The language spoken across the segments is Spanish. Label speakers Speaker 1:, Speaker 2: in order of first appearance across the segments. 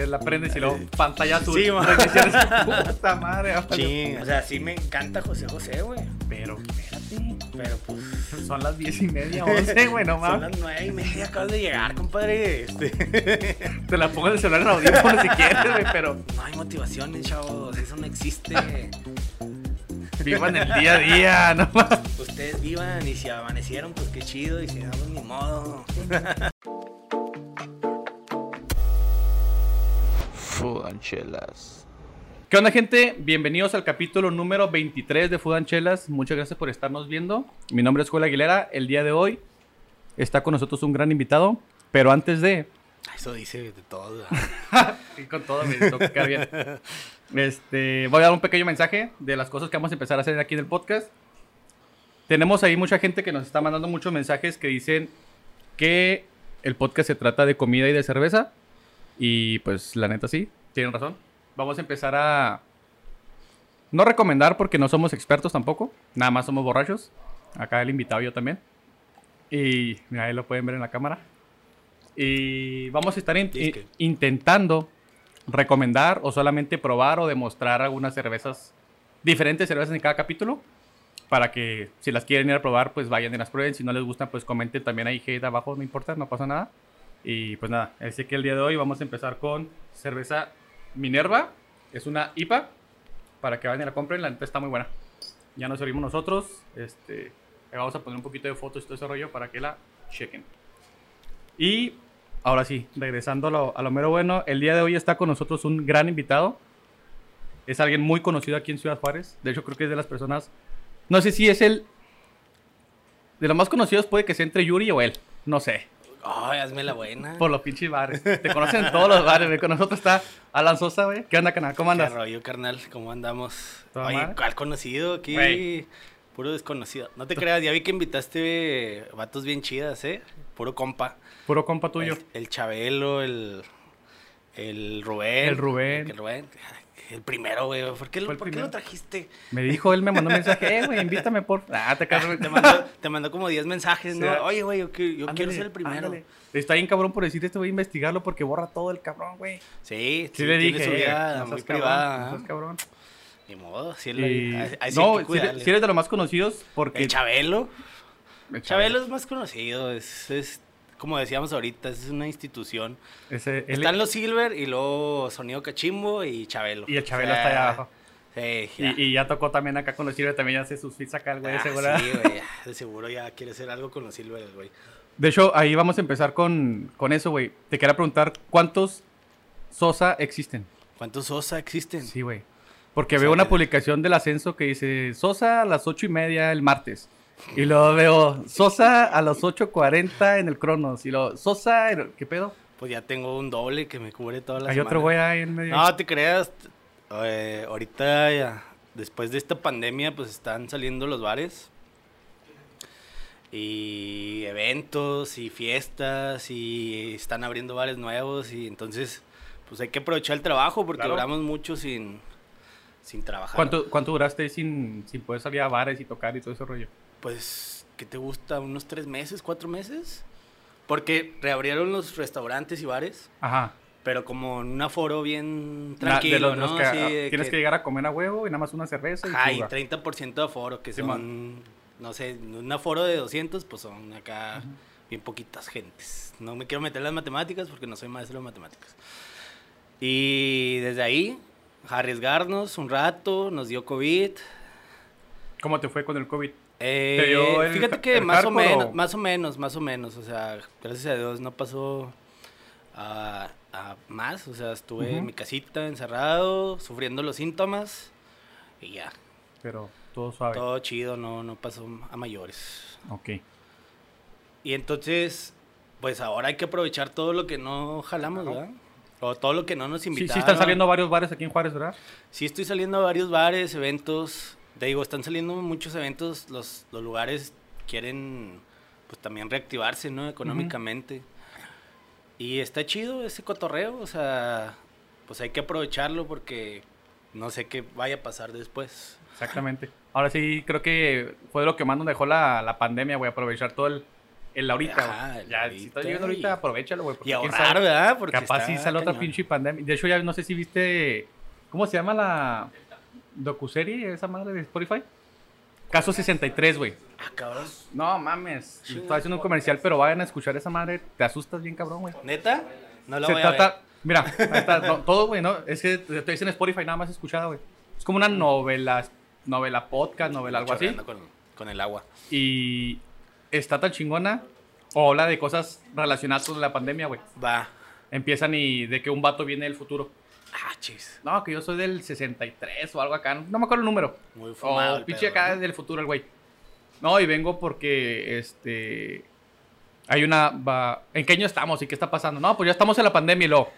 Speaker 1: que la prendes y luego pantalla azul.
Speaker 2: Sí,
Speaker 1: puta madre.
Speaker 2: o sea, sí me encanta José José, güey.
Speaker 1: Pero, espérate.
Speaker 2: Pero pues.
Speaker 1: Son las diez y media, once, güey, no
Speaker 2: Son
Speaker 1: mames.
Speaker 2: las nueve y media, acabas de llegar, compadre. Este.
Speaker 1: Te la pongo en el celular en audífono si quieres, güey, pero
Speaker 2: No hay motivaciones, chavos. Eso no existe.
Speaker 1: vivan el día a día, no mames.
Speaker 2: Ustedes vivan y si amanecieron, pues qué chido. Y si no, pues ni modo.
Speaker 3: Food and Chelas.
Speaker 1: ¿Qué onda, gente? Bienvenidos al capítulo número 23 de Food and Chelas. Muchas gracias por estarnos viendo. Mi nombre es Joel Aguilera. El día de hoy está con nosotros un gran invitado. Pero antes de...
Speaker 2: Eso dice de todo.
Speaker 1: Y con todo me quedar bien. Este, voy a dar un pequeño mensaje de las cosas que vamos a empezar a hacer aquí en el podcast. Tenemos ahí mucha gente que nos está mandando muchos mensajes que dicen que el podcast se trata de comida y de cerveza. Y pues la neta sí, tienen razón. Vamos a empezar a... No recomendar porque no somos expertos tampoco. Nada más somos borrachos. Acá el invitado yo también. Y mira, ahí lo pueden ver en la cámara. Y vamos a estar in- intentando recomendar o solamente probar o demostrar algunas cervezas, diferentes cervezas en cada capítulo. Para que si las quieren ir a probar, pues vayan y las prueben. Si no les gustan, pues comenten también ahí hate abajo, no importa, no pasa nada. Y pues nada, así que el día de hoy vamos a empezar con cerveza Minerva. Es una IPA. Para que vayan y la compren, la neta está muy buena. Ya nos servimos nosotros. Este, vamos a poner un poquito de fotos y todo ese rollo para que la chequen. Y ahora sí, regresando a lo, a lo mero bueno, el día de hoy está con nosotros un gran invitado. Es alguien muy conocido aquí en Ciudad Juárez. De hecho, creo que es de las personas. No sé si es el. De los más conocidos, puede que sea entre Yuri o él. No sé.
Speaker 2: Ay, hazme la buena.
Speaker 1: Por los pinches bares. Te conocen en todos los bares, güey. Con nosotros está Alan Sosa, güey. ¿Qué onda, canal? ¿Cómo
Speaker 2: ¿Qué
Speaker 1: andas?
Speaker 2: rollo, carnal? ¿Cómo andamos?
Speaker 1: ¿Toda
Speaker 2: Oye,
Speaker 1: madre?
Speaker 2: ¿cuál conocido aquí? Puro desconocido. No te creas, ya vi que invitaste vatos bien chidas, ¿eh? Puro compa.
Speaker 1: Puro compa tuyo.
Speaker 2: El, el Chabelo, el, el Rubén.
Speaker 1: El Rubén.
Speaker 2: El Rubén. El primero, güey. ¿Por qué, lo, por qué lo trajiste?
Speaker 1: Me dijo, él me mandó un mensaje, eh, güey, invítame por. Ah, te.
Speaker 2: Te mandó, te mandó como 10 mensajes, ¿no? Oye, güey, yo, qui- yo quiero ser el primero.
Speaker 1: ándale. Está bien cabrón por decir esto, voy a investigarlo porque borra todo el cabrón, güey.
Speaker 2: Sí,
Speaker 1: Sí,
Speaker 2: sí,
Speaker 1: le dije,
Speaker 2: su
Speaker 1: eh,
Speaker 2: vida muy
Speaker 1: cabrón,
Speaker 2: privada. ¿ah?
Speaker 1: seas cabrón.
Speaker 2: Ni modo, sí,
Speaker 1: Y- no, si eres,
Speaker 2: cuidarle.
Speaker 1: si eres de los más conocidos porque...
Speaker 2: El Chabelo.
Speaker 1: El
Speaker 2: Chabelo es más conocido, es, es como decíamos ahorita, es una institución.
Speaker 1: Ese-
Speaker 2: Están los Silver y luego Sonido Cachimbo y Chabelo.
Speaker 1: Y el Chabelo
Speaker 2: O sea,
Speaker 1: está allá abajo.
Speaker 2: Sí, ya.
Speaker 1: Y, y ya tocó también acá con los Silver, también hace sus fits acá, el güey,
Speaker 2: Ah,
Speaker 1: ¿verdad?
Speaker 2: sí, güey, de seguro ya quiere hacer algo con los Silver, el güey.
Speaker 1: De hecho, ahí vamos a empezar con, con eso, güey. Te quería preguntar, ¿cuántos Sosa existen?
Speaker 2: ¿Cuántos Sosa existen?
Speaker 1: Sí, güey. Porque
Speaker 2: O sea,
Speaker 1: veo una publicación del ascenso que dice Sosa a las ocho y media el martes. Y luego veo Sosa a las 8.40 en el Cronos. Y luego Sosa, ¿qué pedo?
Speaker 2: Pues ya tengo un doble que me cubre toda la
Speaker 1: Hay
Speaker 2: semana.
Speaker 1: otro güey ahí en medio.
Speaker 2: No te creas, eh, ahorita ya, después de esta pandemia, pues están saliendo los bares. Y eventos y fiestas y están abriendo bares nuevos y entonces pues hay que aprovechar el trabajo porque
Speaker 1: Claro.
Speaker 2: duramos mucho sin, sin trabajar.
Speaker 1: ¿Cuánto, ¿Cuánto duraste sin, sin poder salir a bares y tocar y todo ese rollo?
Speaker 2: Pues, ¿qué te gusta? ¿Unos tres meses, cuatro meses? Porque reabrieron los restaurantes y bares,
Speaker 1: Ajá.
Speaker 2: pero como en un aforo bien tranquilo,
Speaker 1: de los, los
Speaker 2: ¿no?
Speaker 1: que,
Speaker 2: Así
Speaker 1: ah,
Speaker 2: de
Speaker 1: tienes
Speaker 2: que-
Speaker 1: que... llegar a comer a huevo y nada más una cerveza y
Speaker 2: Ajá, y
Speaker 1: fuga.
Speaker 2: 30% de aforo, que
Speaker 1: Sí,
Speaker 2: son, no sé, un aforo de 200, pues son acá bien poquitas gentes. No me quiero meter en las matemáticas porque no soy maestro de matemáticas. Y desde ahí, arriesgarnos un rato, nos dio COVID.
Speaker 1: ¿Cómo te fue con el COVID?
Speaker 2: Eh,
Speaker 1: ¿Te dio el
Speaker 2: fíjate
Speaker 1: ja-
Speaker 2: que más o menos,
Speaker 1: o-
Speaker 2: más o menos, más o menos, o sea, gracias a Dios no pasó a, a más, o sea, estuve
Speaker 1: Ujú.
Speaker 2: en mi casita encerrado, sufriendo los síntomas y ya,
Speaker 1: Pero todo suave.
Speaker 2: todo chido, no, no pasó a mayores.
Speaker 1: Ok.
Speaker 2: Y entonces, pues ahora hay que aprovechar todo lo que no jalamos, ¿verdad? O todo lo que no nos
Speaker 1: Sí,
Speaker 2: invitaron.
Speaker 1: sí están saliendo varios bares aquí en Juárez, ¿verdad?
Speaker 2: Sí, estoy saliendo a varios bares, eventos. Te digo, están saliendo muchos eventos. Los, los lugares quieren, pues también reactivarse, ¿no? Económicamente. Y está chido ese cotorreo, o sea, pues hay que aprovecharlo porque no sé qué vaya a pasar después.
Speaker 1: Exactamente. Ahora sí, creo que fue lo que más nos dejó la, la pandemia, güey. Aprovechar todo el, El ahorita,
Speaker 2: Ajá, el
Speaker 1: Ya, si estás llegando
Speaker 2: y-
Speaker 1: ahorita, aprovechalo, güey.
Speaker 2: Y ahorrar,
Speaker 1: sabe,
Speaker 2: ¿verdad? Porque
Speaker 1: Capaz sí sale otra pinche pandemia. De hecho, ya no sé si viste. ¿Cómo se llama la docuserie esa madre de Spotify? Caso 63, güey.
Speaker 2: Ah, cabrón.
Speaker 1: No mames.
Speaker 2: Chinga.
Speaker 1: Estoy haciendo un comercial, pero vayan a escuchar esa madre. Te asustas bien, cabrón, güey.
Speaker 2: ¿Neta? No lo
Speaker 1: Se
Speaker 2: voy a
Speaker 1: trata. Mira, ahí está, no, todo, güey, ¿no? Es que te diciendo Spotify, nada más escuchada, güey. Es como una novela, novela podcast, novela, algo así.
Speaker 2: Con, con el agua.
Speaker 1: Y está tan chingona. O habla de cosas relacionadas con la pandemia, güey.
Speaker 2: Va.
Speaker 1: Empiezan y de que un vato viene del futuro.
Speaker 2: Ah, chis.
Speaker 1: No, que yo soy del 63 o algo acá. No me acuerdo el número.
Speaker 2: Muy fumado.
Speaker 1: O
Speaker 2: el
Speaker 1: pinche
Speaker 2: pedo,
Speaker 1: acá
Speaker 2: ¿no?
Speaker 1: del futuro el güey. No, y vengo porque este hay una va- ¿En qué año estamos y qué está pasando? No, pues ya estamos en la pandemia y luego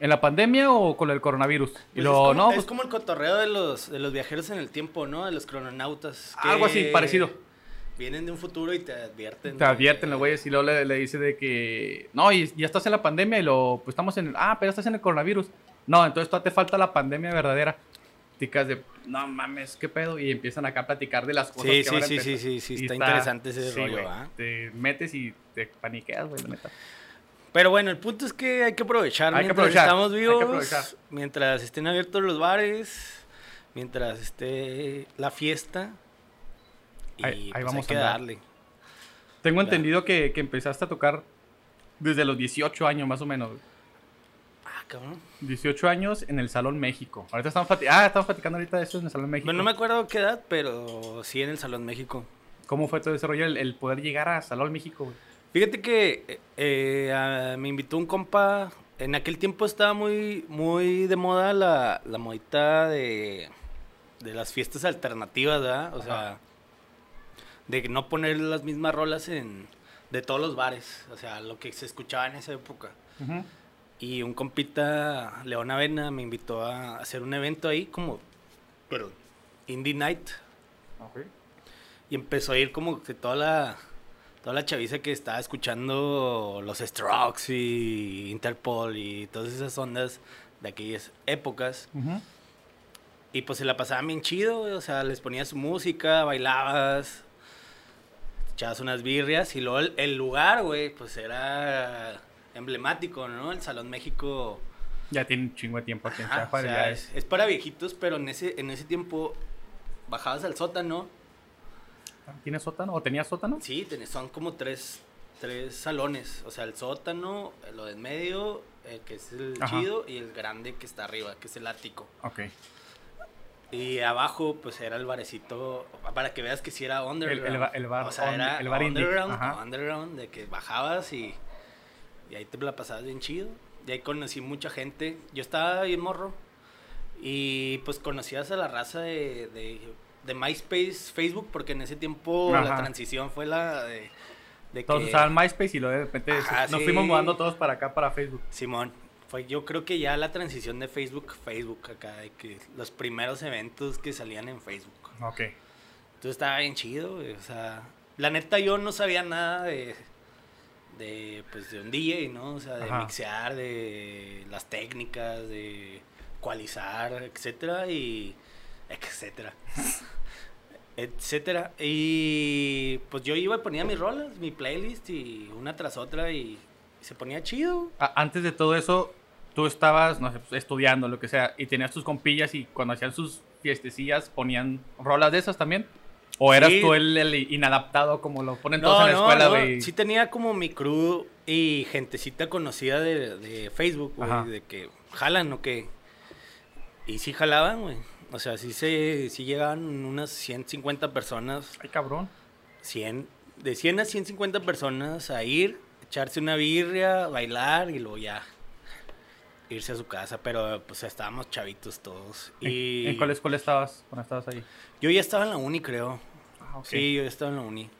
Speaker 1: ¿En la pandemia o con el coronavirus? Y
Speaker 2: Pues es, como,
Speaker 1: no,
Speaker 2: es
Speaker 1: pues
Speaker 2: como el cotorreo de los, de los viajeros en el tiempo, ¿no? De los crononautas. que
Speaker 1: algo así, parecido.
Speaker 2: Vienen de un futuro y te advierten.
Speaker 1: Te
Speaker 2: de-
Speaker 1: advierten los güeyes y luego le, le dice de que no, y ya estás en la pandemia y lo pues estamos en el, ah, pero estás en el coronavirus. No, entonces todavía te falta la pandemia verdadera. Ticas de, no mames, qué pedo y empiezan acá a platicar de las cosas
Speaker 2: Sí,
Speaker 1: que
Speaker 2: sí,
Speaker 1: van a
Speaker 2: sí, sí, sí, sí, está interesante ese
Speaker 1: sí,
Speaker 2: rollo, ¿ah?
Speaker 1: Te metes y te paniqueas, güey, la neta.
Speaker 2: Pero bueno, el punto es que hay que aprovechar
Speaker 1: Hay que aprovechar,
Speaker 2: estamos
Speaker 1: que
Speaker 2: vivos, mientras estén abiertos los bares, mientras esté la fiesta. Y
Speaker 1: Ahí- ahí
Speaker 2: pues
Speaker 1: vamos
Speaker 2: hay que
Speaker 1: a andar.
Speaker 2: darle.
Speaker 1: Tengo
Speaker 2: Claro.
Speaker 1: entendido que, que empezaste a tocar desde los 18 años más o menos.
Speaker 2: Ah, cabrón.
Speaker 1: 18 años en el Salón México. Ahorita estamos platicando, ah, estamos platicando ahorita de eso en el Salón México.
Speaker 2: Bueno, no me acuerdo qué edad, pero sí en el Salón México.
Speaker 1: ¿Cómo fue todo ese rollo el, el poder llegar a Salón México? güey?
Speaker 2: Fíjate que eh, eh, ah, me invitó un compa. En aquel tiempo estaba muy, muy de moda la, la modita de, de las fiestas alternativas, ¿verdad? O sea, de no poner las mismas rolas en, de todos los bares. O sea, lo que se escuchaba en esa época.
Speaker 1: Ujú.
Speaker 2: Y un compita, León Avena, me invitó a hacer un evento ahí como, perdón, Indie Night. Y empezó a ir como que toda la, toda la chaviza que estaba escuchando los Strokes y Interpol y todas esas ondas de aquellas épocas. Y pues se la pasaban bien chido, o sea, les ponías su música, bailabas, echabas unas birrias y luego el, el lugar, güey, pues era emblemático, ¿no? El Salón México.
Speaker 1: Ya tiene un chingo de tiempo aquí en
Speaker 2: Ajá,
Speaker 1: Ciudad
Speaker 2: o sea, es, para viejitos, pero en ese, en ese tiempo bajabas al sótano.
Speaker 1: ¿Tiene sótano? ¿O tenía sótano?
Speaker 2: Sí, tenés- son como tres, tres salones. O sea, el sótano, lo de en medio, el que es el
Speaker 1: Ajá.
Speaker 2: chido, y el grande que está arriba, que es el ático.
Speaker 1: Ok.
Speaker 2: Y abajo, pues era el barecito, para que veas que sí era underground.
Speaker 1: el ba- el bar
Speaker 2: o sea,
Speaker 1: on-
Speaker 2: era
Speaker 1: el bar
Speaker 2: underground, underground, de que bajabas y, y ahí te la pasabas bien chido. Y ahí conocí mucha gente. Yo estaba bien morro. Y pues conocías a la raza de, de, de MySpace, Facebook, porque en ese tiempo la transición fue la de, de
Speaker 1: Todos
Speaker 2: que...
Speaker 1: usaban MySpace y luego de repente
Speaker 2: Ajá,
Speaker 1: nos
Speaker 2: sí.
Speaker 1: fuimos mudando todos para acá, para Facebook.
Speaker 2: Simón, fue yo creo que ya la transición de Facebook, Facebook acá, de que los primeros eventos que salían en Facebook.
Speaker 1: Ok.
Speaker 2: Entonces estaba bien chido, o sea, la neta yo no sabía nada de, de, pues, de un DJ, ¿no? O sea, de
Speaker 1: Ajá.
Speaker 2: mixear, de las técnicas, de ecualizar, etcétera, y etcétera. etcétera. Y pues yo iba y ponía mis rolas, mi playlist, y una tras otra, y, se ponía chido.
Speaker 1: Antes de todo eso, tú estabas, no sé, pues, estudiando, lo que sea, y tenías tus compillas y cuando hacían sus fiestecillas ponían rolas de esas también. ¿O eras
Speaker 2: Sí.
Speaker 1: tú el, el inadaptado como lo ponen todos en la escuela,
Speaker 2: no,
Speaker 1: güey?
Speaker 2: Sí tenía como mi crew y gentecita conocida de, de Facebook, güey, de que jalan o que... Y sí jalaban, güey. O sea, sí, se, sí llegaban unas 150 personas,
Speaker 1: Ay, cabrón.
Speaker 2: 100, de 100 a 150 personas a ir, echarse una birria, bailar y luego ya irse a su casa. Pero pues estábamos chavitos todos.
Speaker 1: ¿En,
Speaker 2: Y
Speaker 1: en cuál escuela estabas cuando estabas ahí?
Speaker 2: yo ya estaba en la uni, creo.
Speaker 1: Ah.
Speaker 2: Sí, yo estaba en la uni.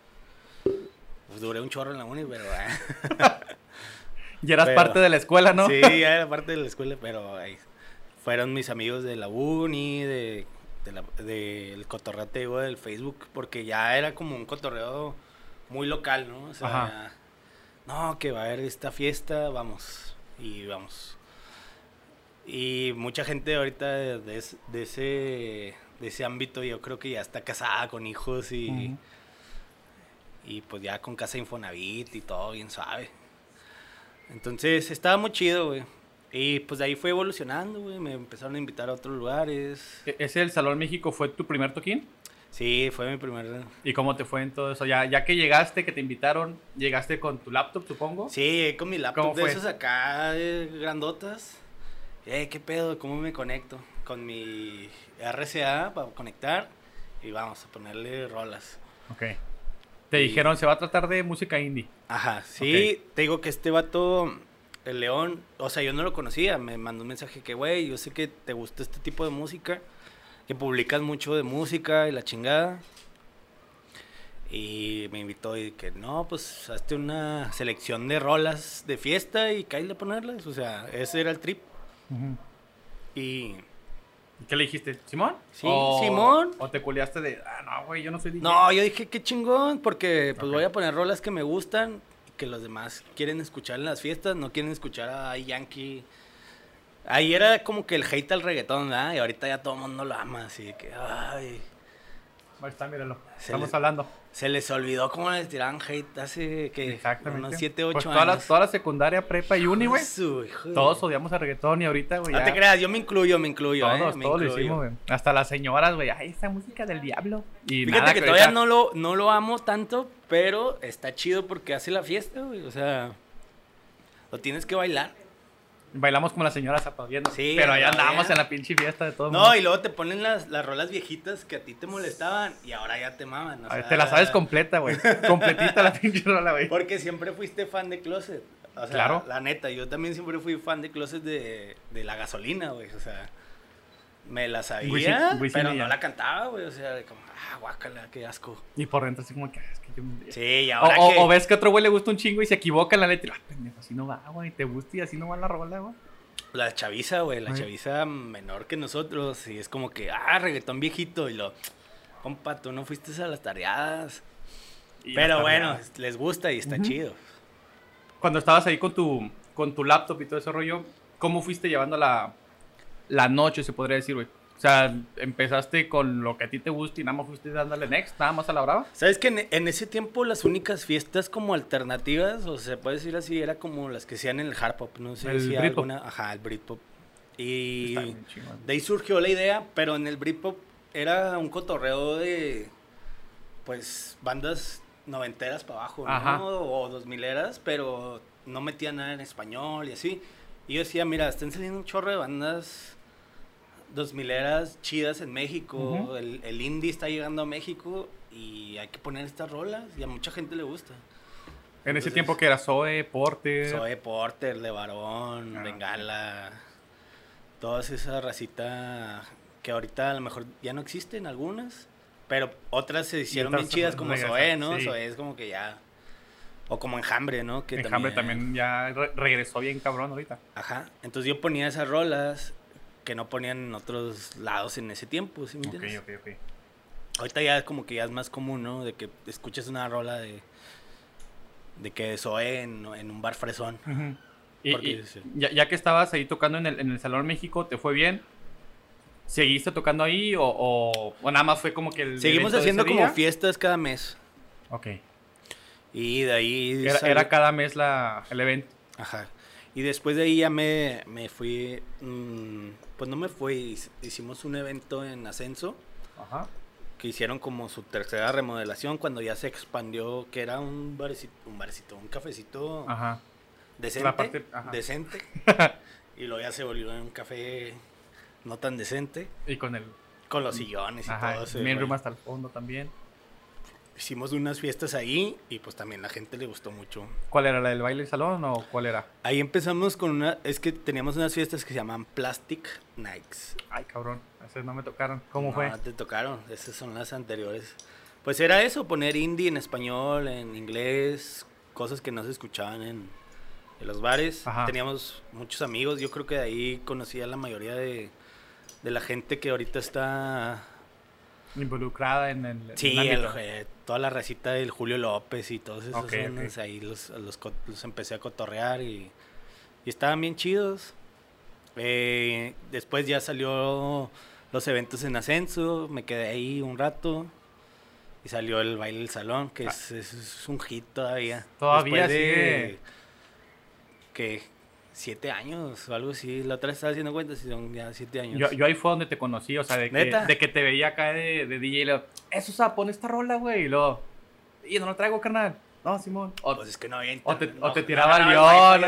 Speaker 2: Pues duré un chorro en la uni, pero...
Speaker 1: Y eras
Speaker 2: Pero-
Speaker 1: parte de la escuela, ¿no?
Speaker 2: Sí, ya era parte de la escuela, pero ahí fueron mis amigos de la uni, de, de la- del cotorrateo del Facebook, porque ya era como un cotorreo muy local, ¿no? O sea,
Speaker 1: Ajá.
Speaker 2: no, que va a haber esta fiesta, vamos, y vamos. Y mucha gente ahorita de, de es- de ese, de ese ámbito yo creo que ya está casada con hijos y... Y pues ya con casa Infonavit y todo bien suave. Entonces estaba muy chido, güey. Y pues de ahí fue evolucionando, güey. Me empezaron a invitar a otros lugares.
Speaker 1: ¿E- ¿Ese el Salón México fue tu primer toquín?
Speaker 2: Sí, fue mi primer...
Speaker 1: ¿Y cómo te fue en todo eso? Ya, ya que llegaste, que te invitaron, llegaste con tu laptop, supongo.
Speaker 2: Sí, con mi laptop
Speaker 1: ¿Cómo
Speaker 2: de
Speaker 1: fue?
Speaker 2: esos acá eh, grandotas. Eh, ¿qué pedo? ¿Cómo me conecto? Con mi RCA para conectar y vamos a ponerle rolas.
Speaker 1: Ok. Te
Speaker 2: Y-
Speaker 1: dijeron, se va a tratar de música indie.
Speaker 2: Ajá, sí, te digo que este vato, el León, o sea, yo no lo conocía, me mandó un mensaje que, güey, yo sé que te gusta este tipo de música, que publicas mucho de música y la chingada. Y me invitó y que, no, pues, hazte una selección de rolas de fiesta y cállate a ponerlas, o sea, ese era el trip. Y...
Speaker 1: ¿Y ¿Qué le dijiste? ¿Simón?
Speaker 2: Sí, Simón.
Speaker 1: ¿O te culiaste de, ah, no, güey, yo no soy DJ?
Speaker 2: No, yo dije, qué chingón, porque pues voy a poner rolas que me gustan, que los demás quieren escuchar en las fiestas, no quieren escuchar a Yankee. Ahí era como que el hate al reggaetón, ¿verdad? Y ahorita ya todo el mundo lo ama, así que, ay,
Speaker 1: Ahí está, míralo. Estamos
Speaker 2: le-
Speaker 1: hablando.
Speaker 2: Se les olvidó cómo les tiraban hate hace, que unos 7, 8
Speaker 1: Pues
Speaker 2: años.
Speaker 1: toda la, toda la secundaria, prepa y uni, güey. Todos odiamos a reggaetón y ahorita, güey.
Speaker 2: No
Speaker 1: ya
Speaker 2: te creas, yo me incluyo, me incluyo,
Speaker 1: Todos,
Speaker 2: ¿eh? Me
Speaker 1: todos lo
Speaker 2: incluyo.
Speaker 1: hicimos, güey. Hasta las señoras, güey. Ay, esa música del diablo. Y
Speaker 2: Fíjate
Speaker 1: nada,
Speaker 2: que
Speaker 1: ahorita-
Speaker 2: todavía no lo, no lo amo tanto, pero está chido porque hace la fiesta, güey. O sea, lo tienes que bailar.
Speaker 1: Bailamos como las señoras aplaudiendo.
Speaker 2: Sí,
Speaker 1: Pero ahí
Speaker 2: todavía.
Speaker 1: andábamos en la pinche fiesta de todo
Speaker 2: No,
Speaker 1: mundo.
Speaker 2: y luego te ponen las, las rolas viejitas que a ti te molestaban y ahora ya te maman. o sea,
Speaker 1: te la sabes completa, güey. Completita la pinche rola, güey.
Speaker 2: Porque siempre fuiste fan de Closet. O sea,
Speaker 1: Claro.
Speaker 2: La neta, yo también siempre fui fan de Closet de, de la gasolina, güey. O sea, me la sabía,
Speaker 1: Wisin- Wisin
Speaker 2: pero no la cantaba, güey. O sea, como, ah, guácala, qué asco.
Speaker 1: Y por dentro así como que, "Ah, es que yo...
Speaker 2: Sí, y ahora
Speaker 1: o-
Speaker 2: que...
Speaker 1: o ves que a otro güey le gusta un chingo y se equivoca en la letra. Ah, pendejo, así no va, güey. Te gusta y así no va la rola, güey.
Speaker 2: La chaviza, güey, la
Speaker 1: Ay.
Speaker 2: chaviza menor que nosotros. Y es como que, ah, reggaetón viejito. Y lo, compa, tú no fuiste a las tareadas.
Speaker 1: Y
Speaker 2: Pero bueno, les gusta y está chido.
Speaker 1: Cuando estabas ahí con tu, con tu laptop y todo ese rollo, ¿cómo fuiste llevando la, la noche, se podría decir, güey? O sea, empezaste con lo que a ti te gusta y nada más fuiste dándole next, nada más a la brava.
Speaker 2: ¿Sabes que en, en ese tiempo las únicas fiestas como alternativas, o se puede decir así, era como las que hacían en el hard pop, no sé
Speaker 1: El
Speaker 2: si alguna, ajá, el Britpop. Y de ahí surgió la idea, pero en el Britpop era un cotorreo de pues bandas noventeras para abajo,
Speaker 1: Ajá.
Speaker 2: ¿no? O dos mileras, pero no metía nada en español y así. Y yo decía, mira, están saliendo un chorro de bandas dos mileras chidas en México,
Speaker 1: Ujú.
Speaker 2: el, el indie está llegando a México y hay que poner estas rolas y a mucha gente le gusta.
Speaker 1: En ese
Speaker 2: Entonces-
Speaker 1: tiempo que era Zoe, Porter.
Speaker 2: Zoe Porter, De Barón,
Speaker 1: Ah.
Speaker 2: Bengala, toda esa racita que ahorita a lo mejor ya no existen algunas, pero otras se hicieron bien chidas como
Speaker 1: regresan,
Speaker 2: Zoe, ¿no?
Speaker 1: sí.
Speaker 2: Zoe es como que ya... O como Enjambre, ¿no? Que
Speaker 1: Enjambre también ya re- regresó bien cabrón ahorita.
Speaker 2: Ajá. Entonces yo ponía esas rolas que no ponían en otros lados en ese tiempo, ¿sí me
Speaker 1: Ok,
Speaker 2: entiendes?
Speaker 1: ok, ok.
Speaker 2: Ahorita ya es como que ya es más común, ¿no? De que escuches una rola de... De que Zoe en, en un bar fresón.
Speaker 1: Ujú. Y,
Speaker 2: Porque
Speaker 1: y
Speaker 2: sí.
Speaker 1: ya, ya que estabas ahí tocando en el, en el Salón México, ¿te fue bien? ¿Seguiste tocando ahí o, o- o nada más fue como que el
Speaker 2: Seguimos haciendo como fiestas cada mes.
Speaker 1: Ok.
Speaker 2: Y de ahí...
Speaker 1: Era, era cada mes la, el evento.
Speaker 2: Ajá. Y después de ahí ya me, me fui... mm, pues no me fui, hic- hicimos un evento en Ascenso
Speaker 1: Ajá.
Speaker 2: que hicieron como su tercera remodelación cuando ya se expandió, que era un barecito, un, barecito, un cafecito
Speaker 1: Ajá.
Speaker 2: decente.
Speaker 1: La parte- ajá.
Speaker 2: decente. y luego ya se volvió un café no tan decente,
Speaker 1: Y con el
Speaker 2: con los sillones y
Speaker 1: ajá,
Speaker 2: todo eso.
Speaker 1: main room hasta el fondo también.
Speaker 2: Hicimos unas fiestas ahí y pues también la gente le gustó mucho.
Speaker 1: ¿Cuál era la del baile salón o cuál era?
Speaker 2: Ahí empezamos con una, es que teníamos unas fiestas que se llaman Plastic Nights.
Speaker 1: Ay, cabrón. Esas no me tocaron. ¿Cómo
Speaker 2: No,
Speaker 1: fue?
Speaker 2: te tocaron, esas son las anteriores. Pues era eso, poner indie en español, en inglés, cosas que no se escuchaban en, en los bares.
Speaker 1: Ajá.
Speaker 2: Teníamos muchos amigos, yo creo que de ahí conocí a la mayoría de, de la gente que ahorita está...
Speaker 1: Involucrada en el. en
Speaker 2: Sí,
Speaker 1: el
Speaker 2: el- toda la racita del Julio López y todos esos ahí los, los, empecé a cotorrear y, y estaban bien chidos. Eh, después ya salió los eventos en ascenso, me quedé ahí un rato Y salió el baile del salón, que es, es- es un hit todavía.
Speaker 1: Todavía sigue.
Speaker 2: que siete años o algo así. La otra vez estaba haciendo cuenta si son ya siete años.
Speaker 1: Yo, yo ahí fue donde te conocí, o sea, de que, de que te veía acá de, de DJ y luego, eso, o sea, pon esta rola, güey, y luego, y no lo traigo, carnal. No, Simón. O-
Speaker 2: Pues es que no había
Speaker 1: O te-
Speaker 2: internet,
Speaker 1: o
Speaker 2: no,
Speaker 1: te
Speaker 2: no
Speaker 1: tiraba el león.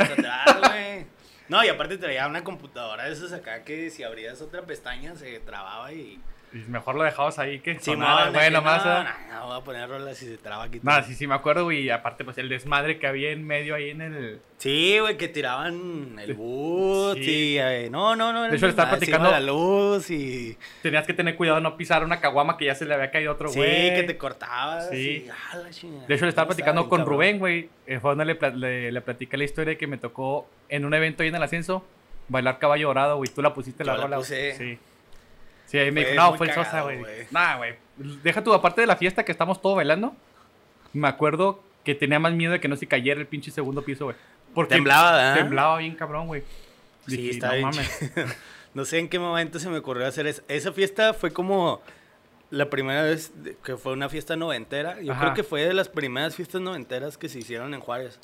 Speaker 2: güey. No, y aparte traía una computadora de esas acá que si abrías otra pestaña se trababa y...
Speaker 1: mejor lo dejabas ahí que
Speaker 2: Sí,
Speaker 1: sonara, güey, nomás.
Speaker 2: no,
Speaker 1: ¿eh?
Speaker 2: no, no, voy a poner rolas y se traba aquí.
Speaker 1: Sí, sí me acuerdo, güey, y aparte, pues, el desmadre que había en medio ahí en el...
Speaker 2: Sí, güey, que tiraban el boot
Speaker 1: Sí.
Speaker 2: y... eh, no, no, no.
Speaker 1: De hecho, le estaba platicando-
Speaker 2: la luz y...
Speaker 1: Tenías que tener cuidado de no pisar una caguama que ya se le había caído otro
Speaker 2: Sí,
Speaker 1: güey.
Speaker 2: que te cortabas.
Speaker 1: Sí.
Speaker 2: y, ah, la chingada.
Speaker 1: De hecho, le estaba
Speaker 2: No,
Speaker 1: platicando con
Speaker 2: cabrón.
Speaker 1: Rubén, güey. eh, Fue donde le, le, le platiqué la historia de que me tocó en un evento ahí en el ascenso bailar caballo dorado, güey. Tú la pusiste la
Speaker 2: la
Speaker 1: rola.
Speaker 2: puse.
Speaker 1: Sí. Sí, ahí me dijo, no, fue el Sosa, güey. Nah, güey. Deja tú, aparte de la fiesta que estamos todos bailando, me acuerdo que tenía más miedo de que no se cayera el pinche segundo piso, güey. Porque
Speaker 2: Temblaba, ¿verdad?
Speaker 1: Temblaba bien cabrón, güey.
Speaker 2: Sí,
Speaker 1: Dije,
Speaker 2: está
Speaker 1: no
Speaker 2: bien.
Speaker 1: mames.
Speaker 2: no sé en qué momento se me ocurrió hacer eso. Esa fiesta fue como la primera vez que fue una fiesta noventera. Yo
Speaker 1: Ajá.
Speaker 2: creo que fue de las primeras fiestas noventeras que se hicieron en Juárez.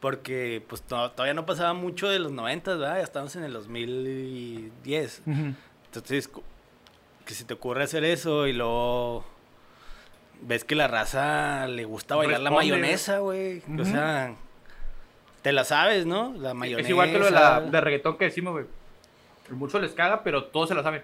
Speaker 2: Porque pues to- todavía no pasaba mucho de los noventas, ¿verdad? Ya estamos en el 2010.
Speaker 1: Ujú.
Speaker 2: Entonces, que se te ocurre hacer eso y luego ves que la raza le gusta bailar la mayonesa, güey. O sea, te la sabes, ¿no? La mayonesa.
Speaker 1: Es igual que lo de, la, de reggaetón que decimos, güey. Mucho les caga, pero todos se lo saben.